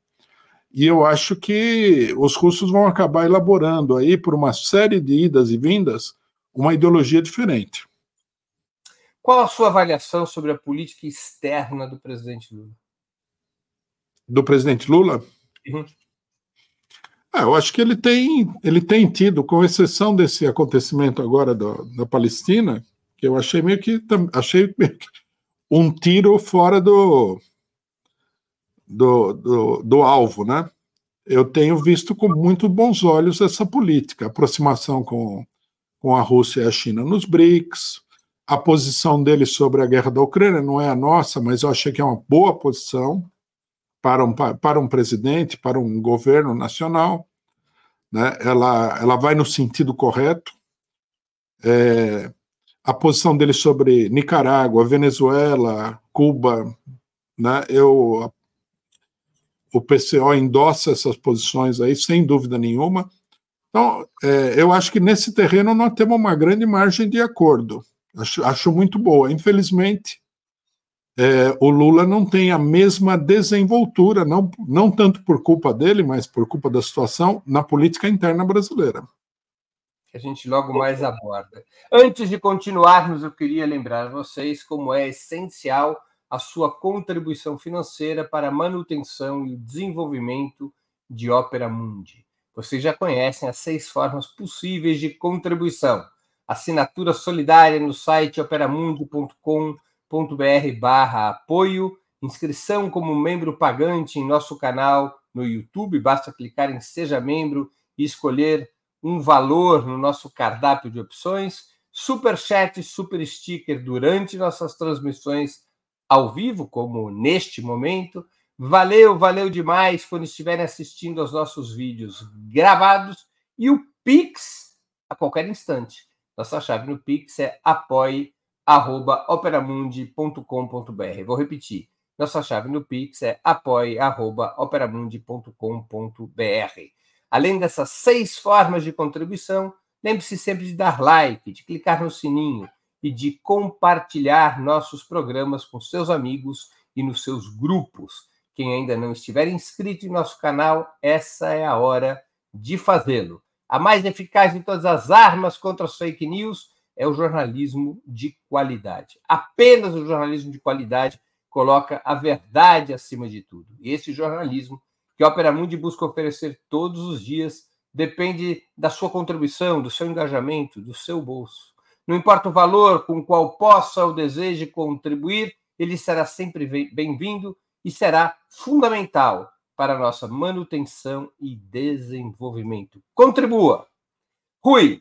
e eu acho que os russos vão acabar elaborando aí, por uma série de idas e vindas, uma ideologia diferente. Qual a sua avaliação sobre a política externa do presidente Lula? Do presidente Lula? Uhum. Ah, eu acho que ele tem, ele tem tido, com exceção desse acontecimento agora do, da Palestina, que eu achei meio que achei meio que um tiro fora do, do, do, do alvo, né? Eu tenho visto com muito bons olhos essa política, aproximação com, com a Rússia e a China nos BRICS, a posição dele sobre a guerra da Ucrânia não é a nossa, mas eu achei que é uma boa posição para um, para um presidente, para um governo nacional, né? ela, ela vai no sentido correto. É, a posição dele sobre Nicarágua, Venezuela, Cuba, né? eu, o PCO endossa essas posições aí, sem dúvida nenhuma. Então, é, eu acho que nesse terreno nós temos uma grande margem de acordo. Acho, acho muito boa. Infelizmente, é, o Lula não tem a mesma desenvoltura, não, não tanto por culpa dele, mas por culpa da situação na política interna brasileira. Que a gente logo mais aborda. Antes de continuarmos, eu queria lembrar a vocês como é essencial a sua contribuição financeira para a manutenção e o desenvolvimento de Ópera Mundi. Vocês já conhecem as seis formas possíveis de contribuição. Assinatura solidária no site operamundi.com.br br barra apoio, inscrição como membro pagante em nosso canal no YouTube, basta clicar em Seja Membro e escolher um valor no nosso cardápio de opções, super chat, super sticker durante nossas transmissões ao vivo, como neste momento. Valeu, valeu demais quando estiverem assistindo aos nossos vídeos gravados e o Pix a qualquer instante. Nossa chave no Pix é apoie arroba operamundi.com.br. Vou repetir. Nossa chave no Pix é apoie.operamundi.com.br. Além dessas seis formas de contribuição, lembre-se sempre de dar like, de clicar no sininho e de compartilhar nossos programas com seus amigos e nos seus grupos. Quem ainda não estiver inscrito em nosso canal, essa é a hora de fazê-lo. A mais eficaz de todas as armas contra as fake news é o jornalismo de qualidade. Apenas o jornalismo de qualidade coloca a verdade acima de tudo. E esse jornalismo que a Opera Mundi busca oferecer todos os dias depende da sua contribuição, do seu engajamento, do seu bolso. Não importa o valor com o qual possa ou deseje contribuir, ele será sempre bem-vindo e será fundamental para nossa manutenção e desenvolvimento. Contribua! Rui,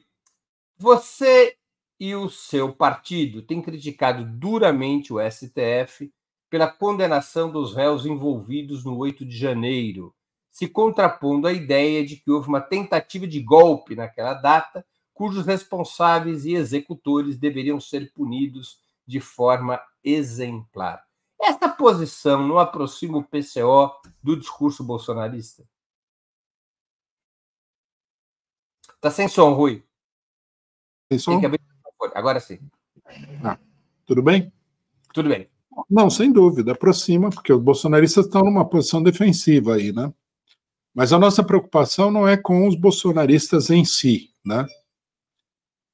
você e o seu partido têm criticado duramente o STF pela condenação dos réus envolvidos no 8 de janeiro, se contrapondo à ideia de que houve uma tentativa de golpe naquela data, cujos responsáveis e executores deveriam ser punidos de forma exemplar. Esta posição não aproxima o PCO do discurso bolsonarista? Está sem som, Rui. Sem som? Agora sim. Ah, tudo bem? Tudo bem. Não, sem dúvida, aproxima, porque os bolsonaristas estão numa posição defensiva aí, né? Mas a nossa preocupação não é com os bolsonaristas em si, né?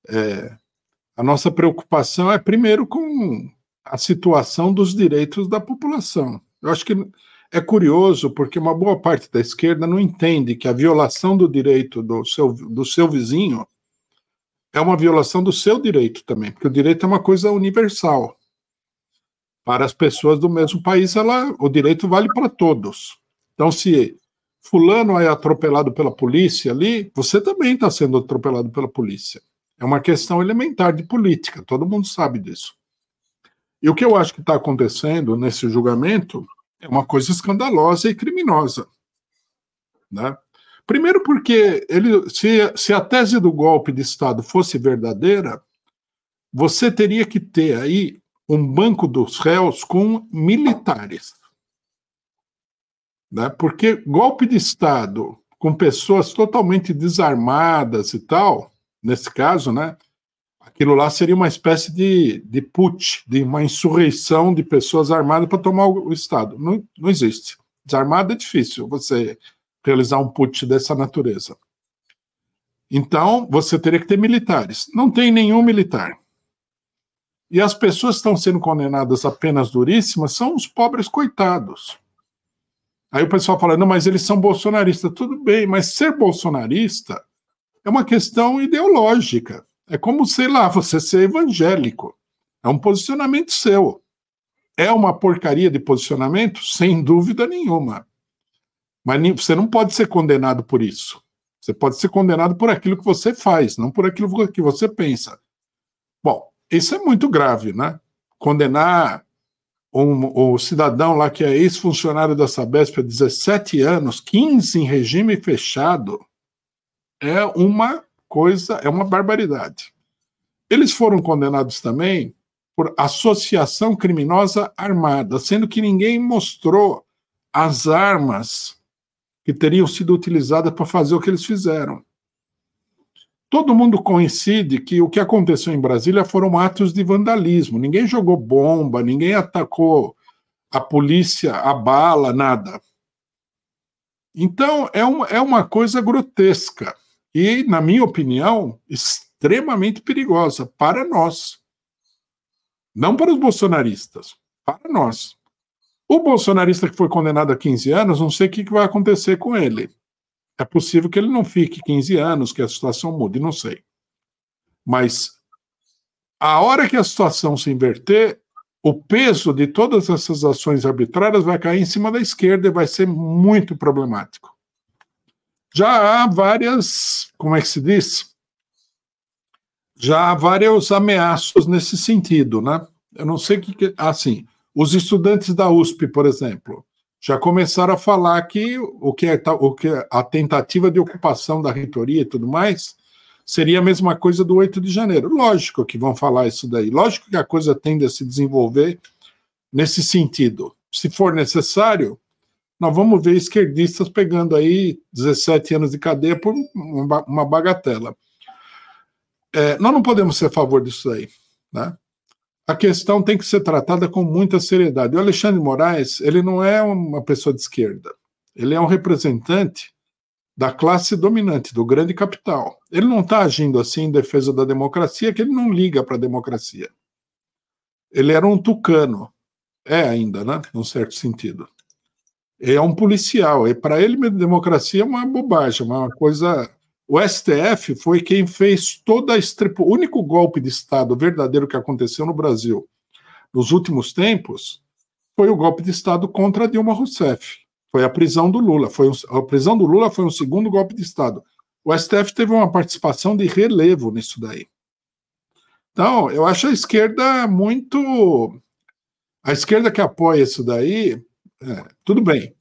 É, a nossa preocupação é primeiro com a situação dos direitos da população. Eu acho que é curioso porque uma boa parte da esquerda não entende que a violação do direito do seu, do seu vizinho é uma violação do seu direito também, porque o direito é uma coisa universal. Para as pessoas do mesmo país, ela, o direito vale para todos. Então, se fulano é atropelado pela polícia ali, você também está sendo atropelado pela polícia. É uma questão elementar de política, todo mundo sabe disso. E o que eu acho que está acontecendo nesse julgamento é uma coisa escandalosa e criminosa. Né? Primeiro, porque ele, se, se a tese do golpe de Estado fosse verdadeira, você teria que ter aí um banco dos réus com militares. Né? Porque golpe de Estado com pessoas totalmente desarmadas e tal, nesse caso, né? Aquilo lá seria uma espécie de, de put, de uma insurreição de pessoas armadas para tomar o, Estado. Não, não existe. Desarmado é difícil você realizar um put dessa natureza. Então, você teria que ter militares. Não tem nenhum militar. E as pessoas que estão sendo condenadas a penas duríssimas são os pobres coitados. Aí o pessoal fala: não, mas eles são bolsonaristas. Tudo bem, mas ser bolsonarista é uma questão ideológica. É como, sei lá, você ser evangélico. É um posicionamento seu. É uma porcaria de posicionamento? Sem dúvida nenhuma. Mas você não pode ser condenado por isso. Você pode ser condenado por aquilo que você faz, não por aquilo que você pensa. Bom, isso é muito grave, né? Condenar um, o cidadão lá que é ex-funcionário da Sabesp há 17 anos, 15 em regime fechado, é uma coisa, é uma barbaridade. Eles foram condenados também por associação criminosa armada, sendo que ninguém mostrou as armas que teriam sido utilizadas para fazer o que eles fizeram. Todo mundo coincide que o que aconteceu em Brasília foram atos de vandalismo. Ninguém jogou bomba, ninguém atacou a polícia, a bala, nada. Então, é, um, é uma coisa grotesca e, na minha opinião, extremamente perigosa para nós. Não para os bolsonaristas, para nós. O bolsonarista que foi condenado a 15 anos, não sei o que vai acontecer com ele. É possível que ele não fique 15 anos, que a situação mude, não sei. Mas a hora que a situação se inverter, o peso de todas essas ações arbitrárias vai cair em cima da esquerda e vai ser muito problemático já há várias, como é que se diz? Já há vários ameaços nesse sentido, né? Eu não sei o que. Assim, os estudantes da USP, por exemplo, já começaram a falar que o que, é, o que é a tentativa de ocupação da reitoria e tudo mais seria a mesma coisa do 8 de janeiro. Lógico que vão falar isso daí. Lógico que a coisa tende a se desenvolver nesse sentido. Se for necessário, nós vamos ver esquerdistas pegando aí 17 anos de cadeia por uma bagatela. É, nós não podemos ser a favor disso aí. Né? A questão tem que ser tratada com muita seriedade. O Alexandre Moraes, ele não é uma pessoa de esquerda. Ele é um representante da classe dominante, do grande capital. Ele não está agindo assim em defesa da democracia, que ele não liga para a democracia. Ele era um tucano, é ainda, né, num certo sentido. É um policial, e para ele democracia é uma bobagem, uma coisa. O STF foi quem fez toda a. O único golpe de Estado verdadeiro que aconteceu no Brasil nos últimos tempos foi o golpe de Estado contra Dilma Rousseff foi a prisão do Lula. Foi um, a prisão do Lula foi um segundo golpe de Estado. O STF teve uma participação de relevo nisso daí. Então, eu acho a esquerda muito. A esquerda que apoia isso daí, é, tudo bem.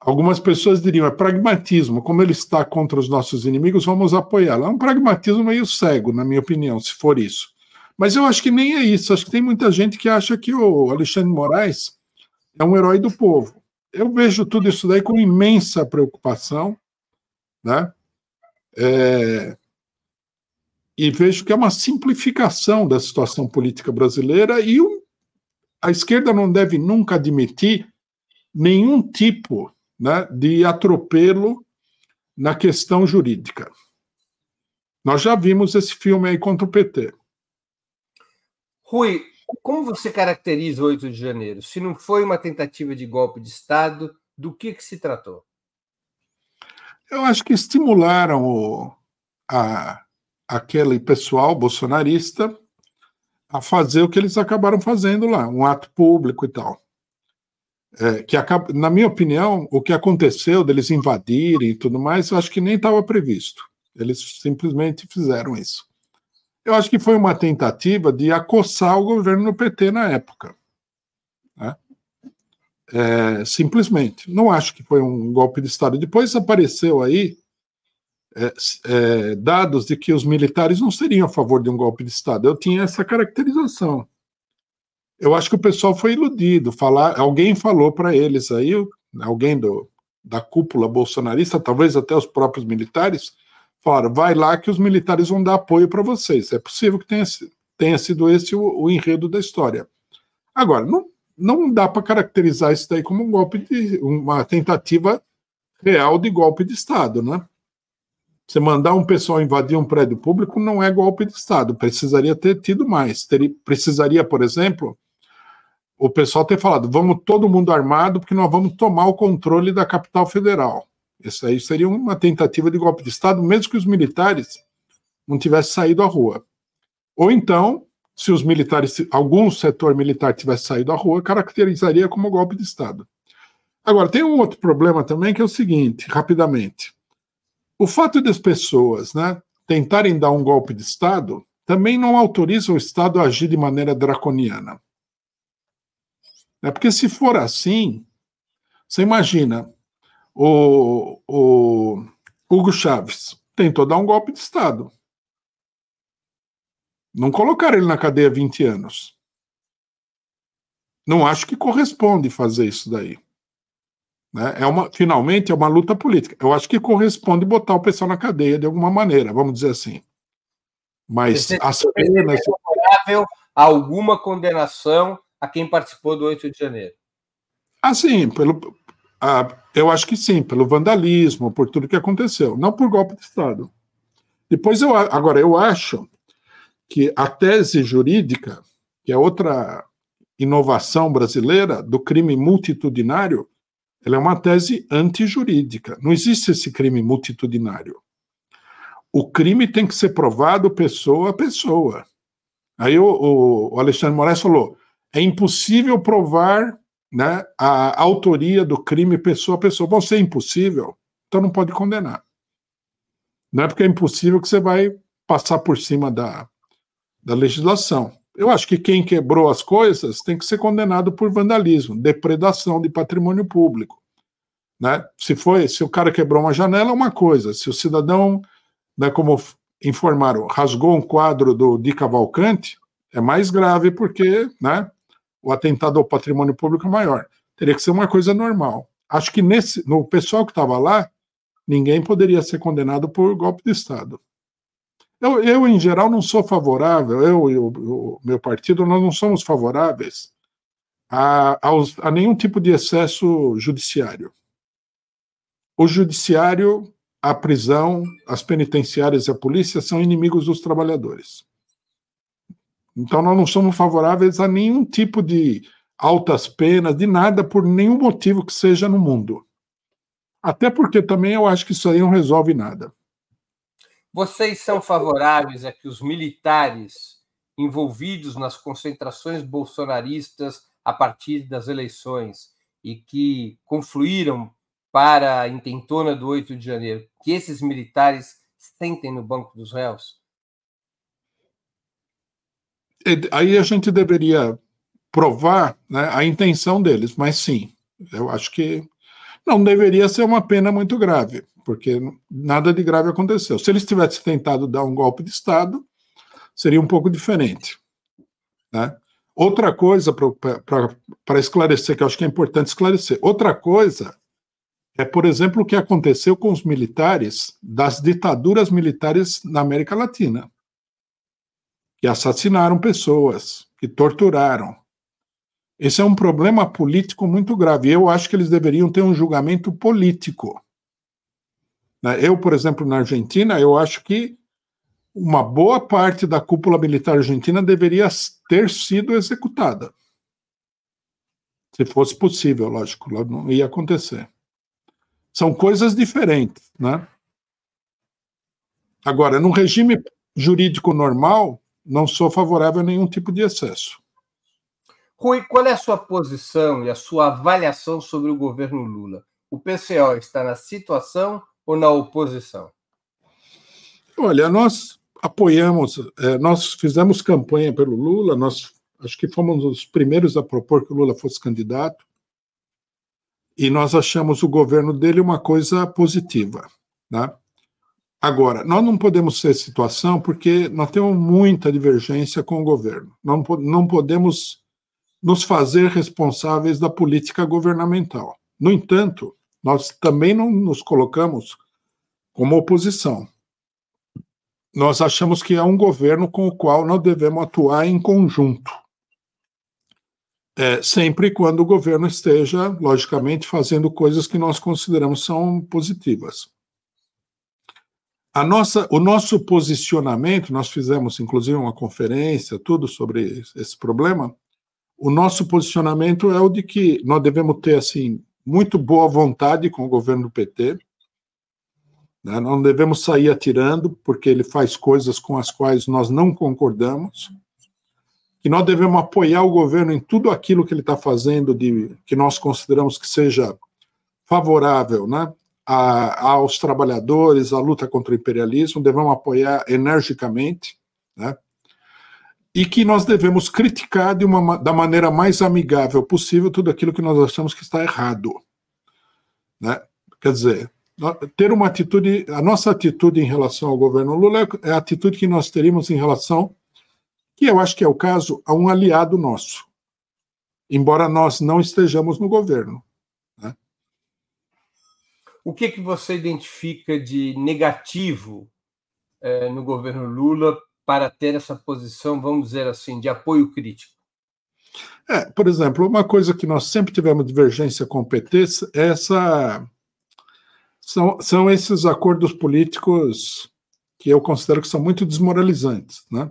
Algumas pessoas diriam, é pragmatismo. Como ele está contra os nossos inimigos, vamos apoiá-lo. É um pragmatismo meio cego, na minha opinião, se for isso. Mas eu acho que nem é isso. Acho que tem muita gente que acha que o Alexandre Moraes é um herói do povo eu vejo tudo isso daí com imensa preocupação, né? É, e vejo que é uma simplificação da situação política brasileira e a esquerda não deve nunca admitir nenhum tipo né, de atropelo na questão jurídica. Nós já vimos esse filme aí contra o PT. Rui, como você caracteriza o 8 de janeiro? Se não foi uma tentativa de golpe de Estado, do que, que se tratou? Eu acho que estimularam o, a, aquele pessoal bolsonarista a fazer o que eles acabaram fazendo lá, um ato público e tal. É, que acaba, na minha opinião, o que aconteceu deles invadirem e tudo mais, eu acho que nem estava previsto. Eles simplesmente fizeram isso. Eu acho que foi uma tentativa de acossar o governo do PT na época. Né? É, simplesmente. Não acho que foi um golpe de Estado. Depois apareceu aí é, é, dados de que os militares não seriam a favor de um golpe de Estado. Eu tinha essa caracterização. Eu acho que o pessoal foi iludido. Falar, alguém falou para eles aí, alguém do, da cúpula bolsonarista, talvez até os próprios militares, falaram: vai lá que os militares vão dar apoio para vocês. É possível que tenha, tenha sido esse o, o enredo da história. Agora, não, não dá para caracterizar isso daí como um golpe de uma tentativa real de golpe de Estado, né? Você mandar um pessoal invadir um prédio público não é golpe de Estado, precisaria ter tido mais. Teria, precisaria, por exemplo, o pessoal ter falado: vamos todo mundo armado, porque nós vamos tomar o controle da capital federal. Isso aí seria uma tentativa de golpe de Estado, mesmo que os militares não tivessem saído à rua. Ou então, se os militares, algum setor militar tivesse saído à rua, caracterizaria como golpe de Estado. Agora, tem um outro problema também, que é o seguinte, rapidamente. O fato das pessoas né, tentarem dar um golpe de Estado também não autoriza o Estado a agir de maneira draconiana. É porque se for assim, você imagina, o, o Hugo Chaves tentou dar um golpe de Estado. Não colocaram ele na cadeia 20 anos. Não acho que corresponde fazer isso daí. Né? É uma, finalmente, é uma luta política. Eu acho que corresponde botar o pessoal na cadeia de alguma maneira, vamos dizer assim. Mas as penas. favorável a alguma condenação a quem participou do 8 de janeiro? Assim, pelo, ah, eu acho que sim, pelo vandalismo, por tudo que aconteceu, não por golpe de Estado. Depois eu agora eu acho que a tese jurídica, que é outra inovação brasileira do crime multitudinário, ela é uma tese antijurídica. Não existe esse crime multitudinário. O crime tem que ser provado pessoa a pessoa. Aí o, o Alexandre Moraes falou: é impossível provar né, a autoria do crime pessoa a pessoa. Bom, se é impossível, então não pode condenar. Não é porque é impossível que você vai passar por cima da, da legislação. Eu acho que quem quebrou as coisas tem que ser condenado por vandalismo, depredação de patrimônio público. Né? Se foi, se o cara quebrou uma janela, é uma coisa. Se o cidadão, né, como informaram, rasgou um quadro do Di Cavalcante, é mais grave porque né, o atentado ao patrimônio público maior. Teria que ser uma coisa normal. Acho que nesse, no pessoal que estava lá, ninguém poderia ser condenado por golpe de Estado. Eu, eu em geral, não sou favorável, eu e o, meu partido, nós não somos favoráveis a, a nenhum tipo de excesso judiciário. O judiciário a prisão, as penitenciárias e a polícia são inimigos dos trabalhadores. Então, nós não somos favoráveis a nenhum tipo de altas penas, de nada, por nenhum motivo que seja no mundo. Até porque também eu acho que isso aí não resolve nada. Vocês são favoráveis a que os militares envolvidos nas concentrações bolsonaristas a partir das eleições e que confluíram para a intentona do 8 de janeiro, que esses militares sentem no banco dos réus? Aí a gente deveria provar né, a intenção deles, mas sim, eu acho que não deveria ser uma pena muito grave, porque nada de grave aconteceu. Se eles tivessem tentado dar um golpe de Estado, seria um pouco diferente. Né? Outra coisa, para esclarecer, que eu acho que é importante esclarecer, outra coisa é, por exemplo, o que aconteceu com os militares das ditaduras militares na América Latina, que assassinaram pessoas, que torturaram. Esse é um problema político muito grave. Eu acho que eles deveriam ter um julgamento político. Né? Eu, por exemplo, na Argentina, eu acho que uma boa parte da cúpula militar argentina deveria ter sido executada. Se fosse possível, lógico, não ia acontecer. São coisas diferentes, né? Agora, num regime jurídico normal, não sou favorável a nenhum tipo de excesso. Rui, qual é a sua posição e a sua avaliação sobre o governo Lula? O PCO está na situação ou na oposição? Olha, nós apoiamos, é, nós fizemos campanha pelo Lula, nós acho que fomos os primeiros a propor que o Lula fosse candidato, e nós achamos o governo dele uma coisa positiva. Né? Agora, nós não podemos ser situação porque nós temos muita divergência com o governo. Não, não podemos nos fazer responsáveis da política governamental. No entanto, nós também não nos colocamos como oposição nós achamos que é um governo com o qual nós devemos atuar em conjunto. É, sempre quando o governo esteja, logicamente, fazendo coisas que nós consideramos são positivas. A nossa, o nosso posicionamento, nós fizemos inclusive uma conferência, tudo sobre esse problema. O nosso posicionamento é o de que nós devemos ter assim muito boa vontade com o governo do PT, né? Não devemos sair atirando, porque ele faz coisas com as quais nós não concordamos. Que nós devemos apoiar o governo em tudo aquilo que ele está fazendo, de, que nós consideramos que seja favorável né, a, aos trabalhadores, à luta contra o imperialismo, devemos apoiar energicamente. Né? e que nós devemos criticar de uma, da maneira mais amigável possível tudo aquilo que nós achamos que está errado. Né? Quer dizer, ter uma atitude, a nossa atitude em relação ao governo Lula é a atitude que nós teríamos em relação, que eu acho que é o caso, a um aliado nosso, embora nós não estejamos no governo. O que, que você identifica de negativo é, no governo Lula para ter essa posição, vamos dizer assim, de apoio crítico? É, por exemplo, uma coisa que nós sempre tivemos divergência com o PT é essa são, são esses acordos políticos que eu considero que são muito desmoralizantes, né?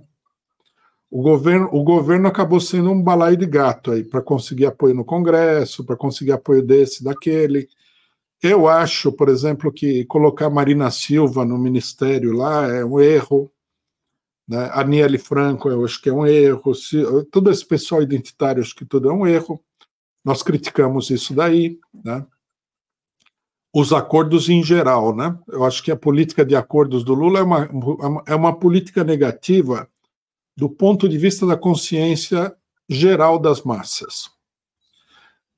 O governo, o governo acabou sendo um balaio de gato aí para conseguir apoio no Congresso, para conseguir apoio desse, daquele. Eu acho, por exemplo, que colocar Marina Silva no ministério lá é um erro. Né? A Niele Franco, eu acho que é um erro. Se, todo esse pessoal identitário, acho que tudo é um erro. Nós criticamos isso daí. Né? os acordos em geral, né? Eu acho que a política de acordos do Lula é uma, é uma política negativa do ponto de vista da consciência geral das massas.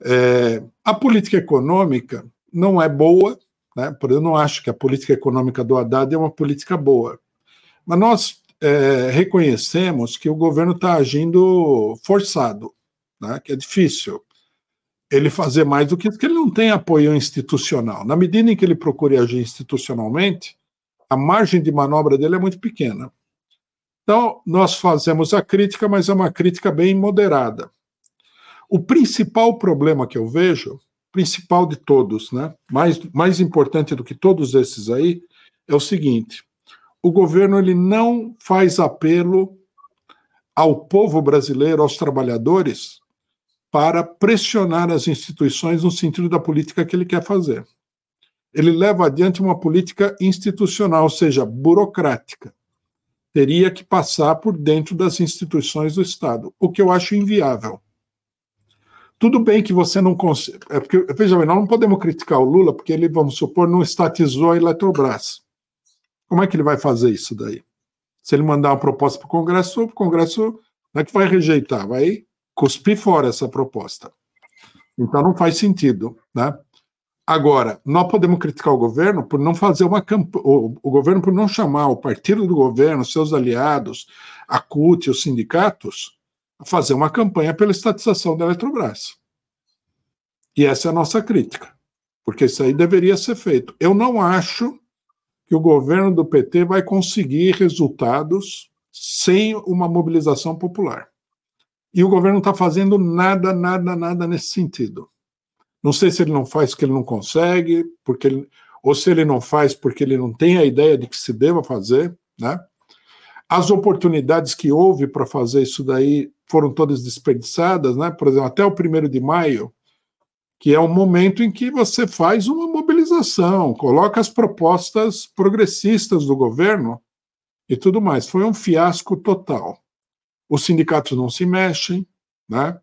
É, a política econômica não é boa, né? eu não acho que a política econômica do Haddad é uma política boa, mas nós é, reconhecemos que o governo está agindo forçado, né? que é difícil ele fazer mais do que isso, porque ele não tem apoio institucional. Na medida em que ele procure agir institucionalmente, a margem de manobra dele é muito pequena. Então, nós fazemos a crítica, mas é uma crítica bem moderada. O principal problema que eu vejo, principal de todos, né? mais, mais importante do que todos esses aí, é o seguinte: o governo ele não faz apelo ao povo brasileiro, aos trabalhadores, para pressionar as instituições no sentido da política que ele quer fazer. Ele leva adiante uma política institucional, ou seja, burocrática. Teria que passar por dentro das instituições do Estado, o que eu acho inviável. Tudo bem que você não consegue. É porque, veja bem, nós não podemos criticar o Lula porque ele, vamos supor, não estatizou a Eletrobras. Como é que ele vai fazer isso daí? Se ele mandar uma proposta para o Congresso, o Congresso não é que vai rejeitar, vai cuspir fora essa proposta. Então não faz sentido, né? Agora, nós podemos criticar o governo por não fazer uma campanha, o, o, governo por não chamar o partido do governo, seus aliados, a CUT, os sindicatos, a fazer uma campanha pela estatização da Eletrobras. E essa é a nossa crítica, porque isso aí deveria ser feito. Eu não acho que o governo do PT vai conseguir resultados sem uma mobilização popular. E o governo não está fazendo nada, nada, nada nesse sentido. Não sei se ele não faz porque ele não consegue, porque ele, ou se ele não faz porque ele não tem a ideia de que se deva fazer, né? As oportunidades que houve para fazer isso daí foram todas desperdiçadas, né? Por exemplo, até o primeiro de maio, que é o momento em que você faz uma mobilização, coloca as propostas progressistas do governo e tudo mais. Foi um fiasco total os sindicatos não se mexem, né?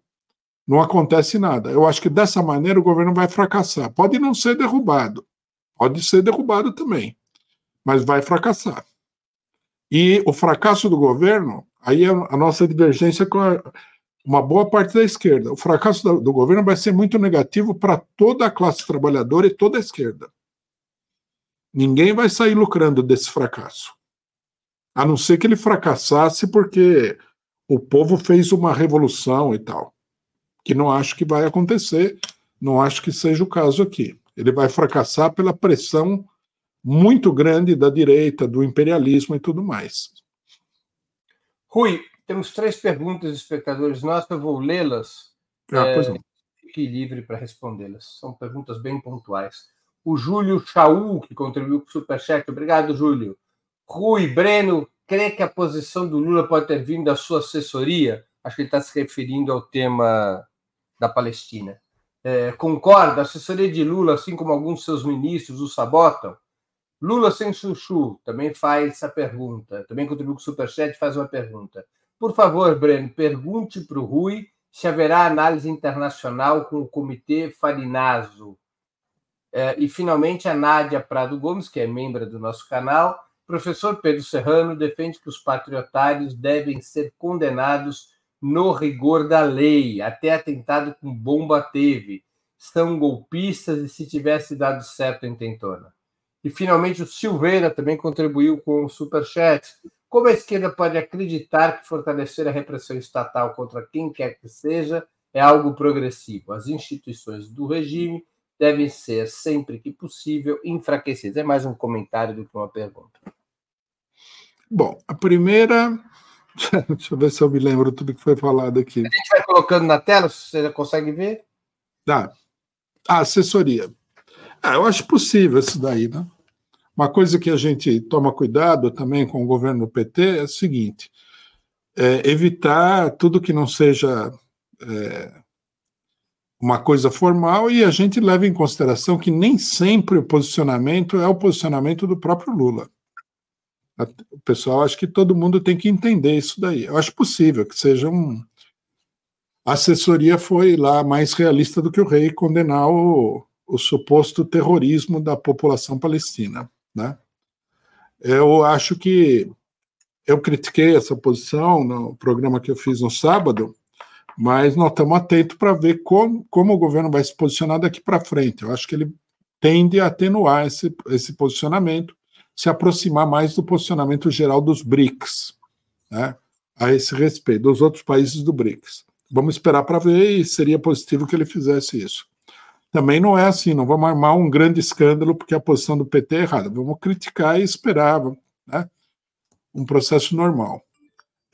não acontece nada. Eu acho que dessa maneira o governo vai fracassar. Pode não ser derrubado, pode ser derrubado também, mas vai fracassar. E o fracasso do governo, aí é a nossa divergência com a, uma boa parte da esquerda. O fracasso do, do governo vai ser muito negativo para toda a classe trabalhadora e toda a esquerda. Ninguém vai sair lucrando desse fracasso. A não ser que ele fracassasse porque o povo fez uma revolução e tal, que não acho que vai acontecer, não acho que seja o caso aqui. Ele vai fracassar pela pressão muito grande da direita, do imperialismo e tudo mais. Rui, temos três perguntas, espectadores nossos, eu vou lê-las. Ah, é, pois não. Fique livre para respondê-las. São perguntas bem pontuais. O Júlio Chaú, que contribuiu com o Superchat. Obrigado, Júlio. Rui, Breno, crê que a posição do Lula pode ter vindo da sua assessoria? Acho que ele está se referindo ao tema da Palestina. É, concorda? A assessoria de Lula, assim como alguns seus ministros, o sabotam? Lula sem chuchu também faz essa pergunta. Também contribui com o Superchat faz uma pergunta. Por favor, Breno, pergunte para o Rui se haverá análise internacional com o Comitê Farinazo. É, e, finalmente, a Nádia Prado Gomes, que é membro do nosso canal, professor Pedro Serrano defende que os patriotários devem ser condenados no rigor da lei. Até atentado com bomba teve. São golpistas e se tivesse dado certo a intentona. E finalmente o Silveira também contribuiu com o superchat. Como a esquerda pode acreditar que fortalecer a repressão estatal contra quem quer que seja é algo progressivo? As instituições do regime devem ser, sempre que possível, enfraquecidas. É mais um comentário do que uma pergunta. Bom, a primeira. Deixa eu ver se eu me lembro tudo que foi falado aqui. A gente vai colocando na tela, você já consegue ver? Tá. A assessoria. Ah, eu acho possível isso daí, né? Uma coisa que a gente toma cuidado também com o governo do PT é o seguinte: é evitar tudo que não seja é, uma coisa formal e a gente leva em consideração que nem sempre o posicionamento é o posicionamento do próprio Lula. O pessoal, acho que todo mundo tem que entender isso daí. Eu acho possível que seja um. A assessoria foi lá mais realista do que o rei condenar o, o suposto terrorismo da população palestina. Né? Eu acho que eu critiquei essa posição no programa que eu fiz no sábado, mas nós estamos atentos para ver como, como o governo vai se posicionar daqui para frente. Eu acho que ele tende a atenuar esse, esse posicionamento se aproximar mais do posicionamento geral dos BRICS, né, a esse respeito, dos outros países do BRICS. Vamos esperar para ver e seria positivo que ele fizesse isso. Também não é assim, não vamos armar um grande escândalo porque a posição do PT é errada. Vamos criticar e esperar, né? Um processo normal.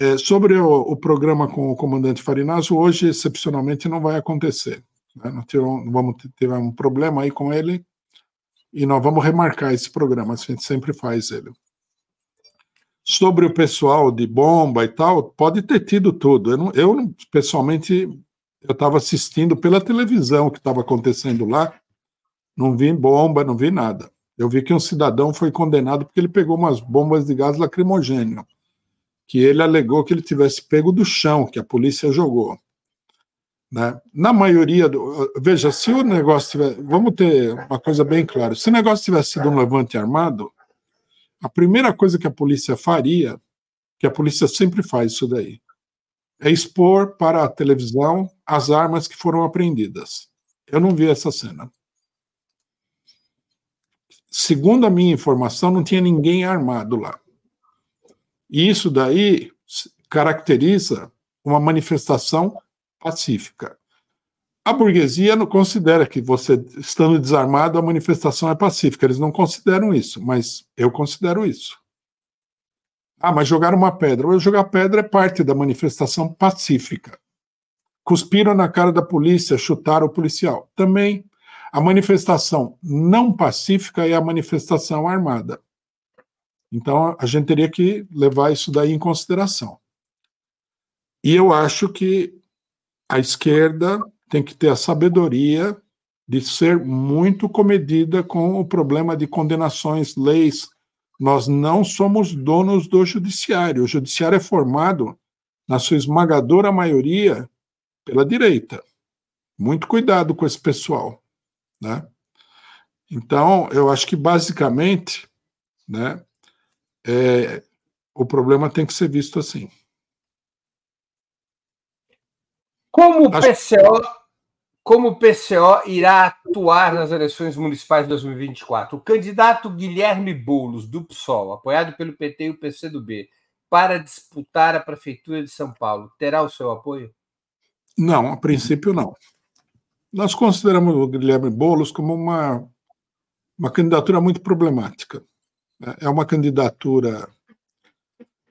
É, sobre o, o, programa com o comandante Farinazo, hoje, excepcionalmente, não vai acontecer. Né? Nós tivemos, vamos ter um problema aí com ele e nós vamos remarcar esse programa, a gente sempre faz ele. Sobre o pessoal de bomba e tal, pode ter tido tudo. Eu, não, eu pessoalmente, eu estava assistindo pela televisão o que estava acontecendo lá, não vi bomba, não vi nada. Eu vi que um cidadão foi condenado porque ele pegou umas bombas de gás lacrimogêneo, que ele alegou que ele tivesse pego do chão, que a polícia jogou. Né? Na maioria do. Veja, se o negócio tiver. Vamos ter uma coisa bem clara: se o negócio tivesse sido um levante armado, a primeira coisa que a polícia faria, que a polícia sempre faz isso daí, é expor para a televisão as armas que foram apreendidas. Eu não vi essa cena. Segundo a minha informação, não tinha ninguém armado lá. E isso daí caracteriza uma manifestação pacífica. A burguesia não considera que você, estando desarmado, a manifestação é pacífica. Eles não consideram isso, mas eu considero isso. Ah, mas jogar uma pedra. Jogar pedra é parte da manifestação pacífica. Cuspiram na cara da polícia, chutaram o policial. Também a manifestação não pacífica é a manifestação armada. Então a gente teria que levar isso daí em consideração. E eu acho que a esquerda tem que ter a sabedoria de ser muito comedida com o problema de condenações, leis. Nós não somos donos do judiciário. O judiciário é formado, na sua esmagadora maioria, pela direita. Muito cuidado com esse pessoal. Né? Então, eu acho que basicamente né, é, o problema tem que ser visto assim. Como o PCO, como o PCO irá atuar nas eleições municipais de 2024? O candidato Guilherme Boulos, do PSOL, apoiado pelo PT e o PCdoB, para disputar a Prefeitura de São Paulo, terá o seu apoio? Não, a princípio não. Nós consideramos o Guilherme Boulos como uma, uma candidatura muito problemática. É uma candidatura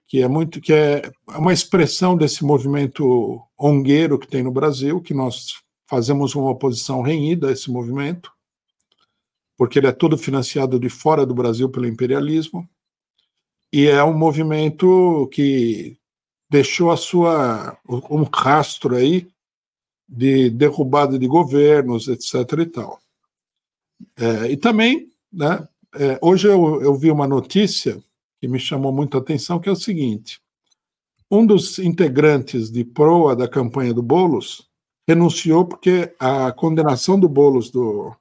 que é muito que é uma expressão desse movimento ongueiro que tem no Brasil, que nós fazemos uma oposição renhida a esse movimento, porque ele é todo financiado de fora do Brasil pelo imperialismo, e é um movimento que deixou a sua um rastro aí de derrubada de governos, etc. e tal. É, e também, né, é, hoje eu, eu vi uma notícia que me chamou muito a atenção, que é o seguinte: um dos integrantes de proa da campanha do Bolos renunciou porque a condenação do Bolos do,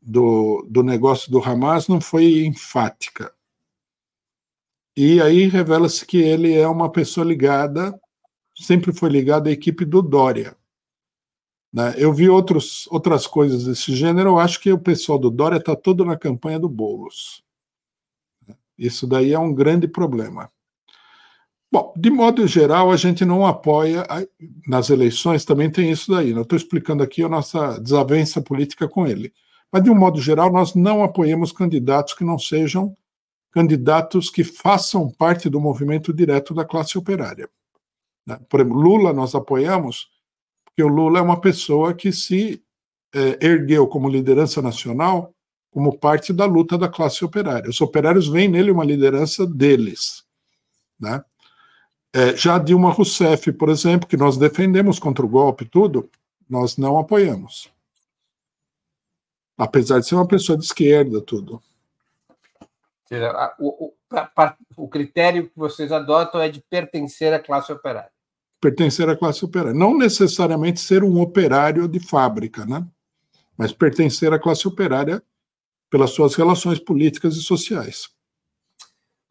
do, do negócio do Hamas não foi enfática. E aí revela-se que ele é uma pessoa ligada, sempre foi ligado à equipe do Dória. Né? Eu vi outros, outras coisas desse gênero, eu acho que o pessoal do Dória está todo na campanha do Boulos. Isso daí é um grande problema. Bom, de modo geral, a gente não apoia, nas eleições também tem isso daí. Eu estou explicando aqui a nossa desavença política com ele. Mas, de um modo geral, nós não apoiamos candidatos que não sejam candidatos que façam parte do movimento direto da classe operária. Né? Por exemplo, Lula nós apoiamos, porque o Lula é uma pessoa que se é, ergueu como liderança nacional como parte da luta da classe operária. Os operários veem nele uma liderança deles. Né? É, já Dilma Rousseff, por exemplo, que nós defendemos contra o golpe tudo, nós não apoiamos. Apesar de ser uma pessoa de esquerda, tudo. O, o, o critério que vocês adotam é de pertencer à classe operária. Pertencer à classe operária. Não necessariamente ser um operário de fábrica, né? mas pertencer à classe operária pelas suas relações políticas e sociais.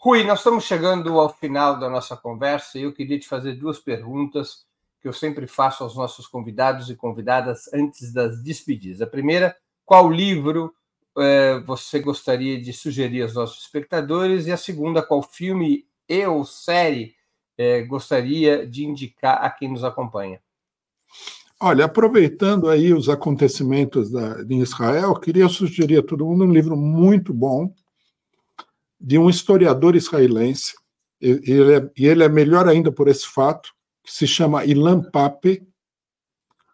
Rui, nós estamos chegando ao final da nossa conversa e eu queria te fazer duas perguntas que eu sempre faço aos nossos convidados e convidadas antes das despedidas. A primeira, qual livro eh, você gostaria de sugerir aos nossos espectadores? E a segunda, qual filme e ou série eh, gostaria de indicar a quem nos acompanha? Olha, aproveitando aí os acontecimentos da, em Israel, queria sugerir a todo mundo um livro muito bom de um historiador israelense, e ele é, e ele é melhor ainda por esse fato, que se chama Ilan Pape,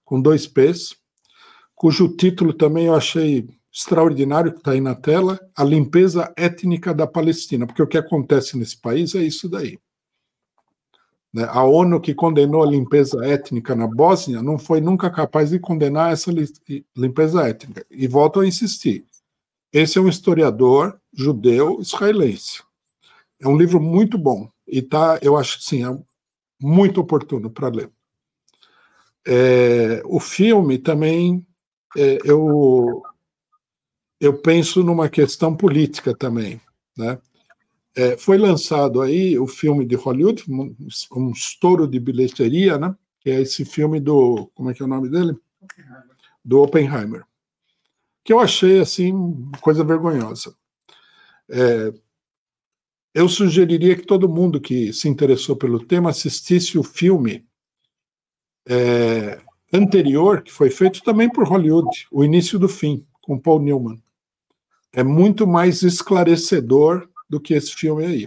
com dois P's, cujo título também eu achei extraordinário, que está aí na tela, A Limpeza Étnica da Palestina, porque o que acontece nesse país é isso daí. Né? A ONU, que condenou a limpeza étnica na Bósnia, não foi nunca capaz de condenar essa limpeza étnica. E volto a insistir: esse é um historiador judeu israelense. É um livro muito bom e tá, eu acho sim, é muito oportuno para ler. É, o filme também é, eu eu penso numa questão política também, né? É, foi lançado aí o filme de Hollywood, um, um, estouro de bilheteria, né? Que é esse filme do como é que é o nome dele? Do Oppenheimer, que eu achei assim coisa vergonhosa. É, eu sugeriria que todo mundo que se interessou pelo tema assistisse o filme é, anterior, que foi feito também por Hollywood, O Início do Fim, com Paul Newman. É muito mais esclarecedor do que esse filme aí.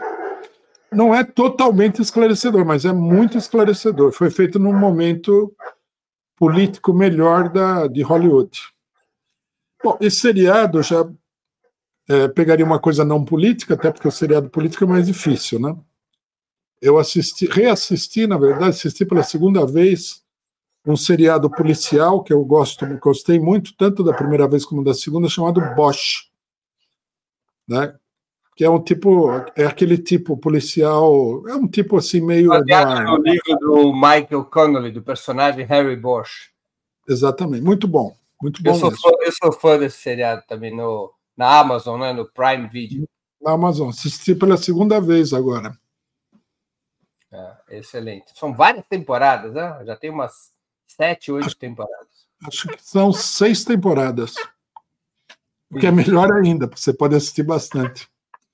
Não é totalmente esclarecedor, mas é muito esclarecedor. Foi feito num momento político melhor da, de Hollywood. Bom, esse seriado já é, pegaria uma coisa não política, até porque o seriado político é mais difícil, né? Eu assisti, reassisti, na verdade, assisti pela segunda vez um seriado policial que eu gosto, gostei muito, tanto da primeira vez como da segunda, chamado Bosch, né? Que é um tipo, é aquele tipo policial, é um tipo assim meio. Baseado no livro do Michael Connolly, do personagem Harry Bosch. Exatamente, muito bom, muito bom. Eu sou, fã, eu sou fã desse seriado também no, na Amazon, né, no Prime Video. Na Amazon, assisti pela segunda vez agora. É, excelente. São várias temporadas, né? Já tem umas sete, oito acho, temporadas. Acho que são seis temporadas. O que é melhor ainda, porque você pode assistir bastante.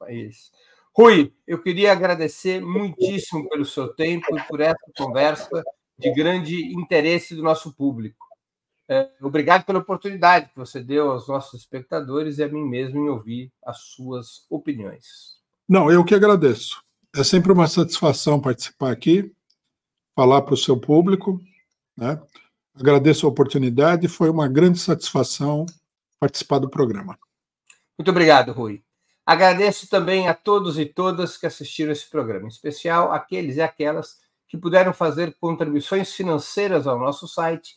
Isso. Rui, eu queria agradecer muitíssimo pelo seu tempo e por essa conversa de grande interesse do nosso público. É, obrigado pela oportunidade que você deu aos nossos espectadores e a mim mesmo em ouvir as suas opiniões. Não, eu que agradeço. É sempre uma satisfação participar aqui, falar para o seu público. Né? Agradeço a oportunidade, foi uma grande satisfação participar do programa. Muito obrigado, Rui. Agradeço também a todos e todas que assistiram esse programa, em especial aqueles e aquelas que puderam fazer contribuições financeiras ao nosso site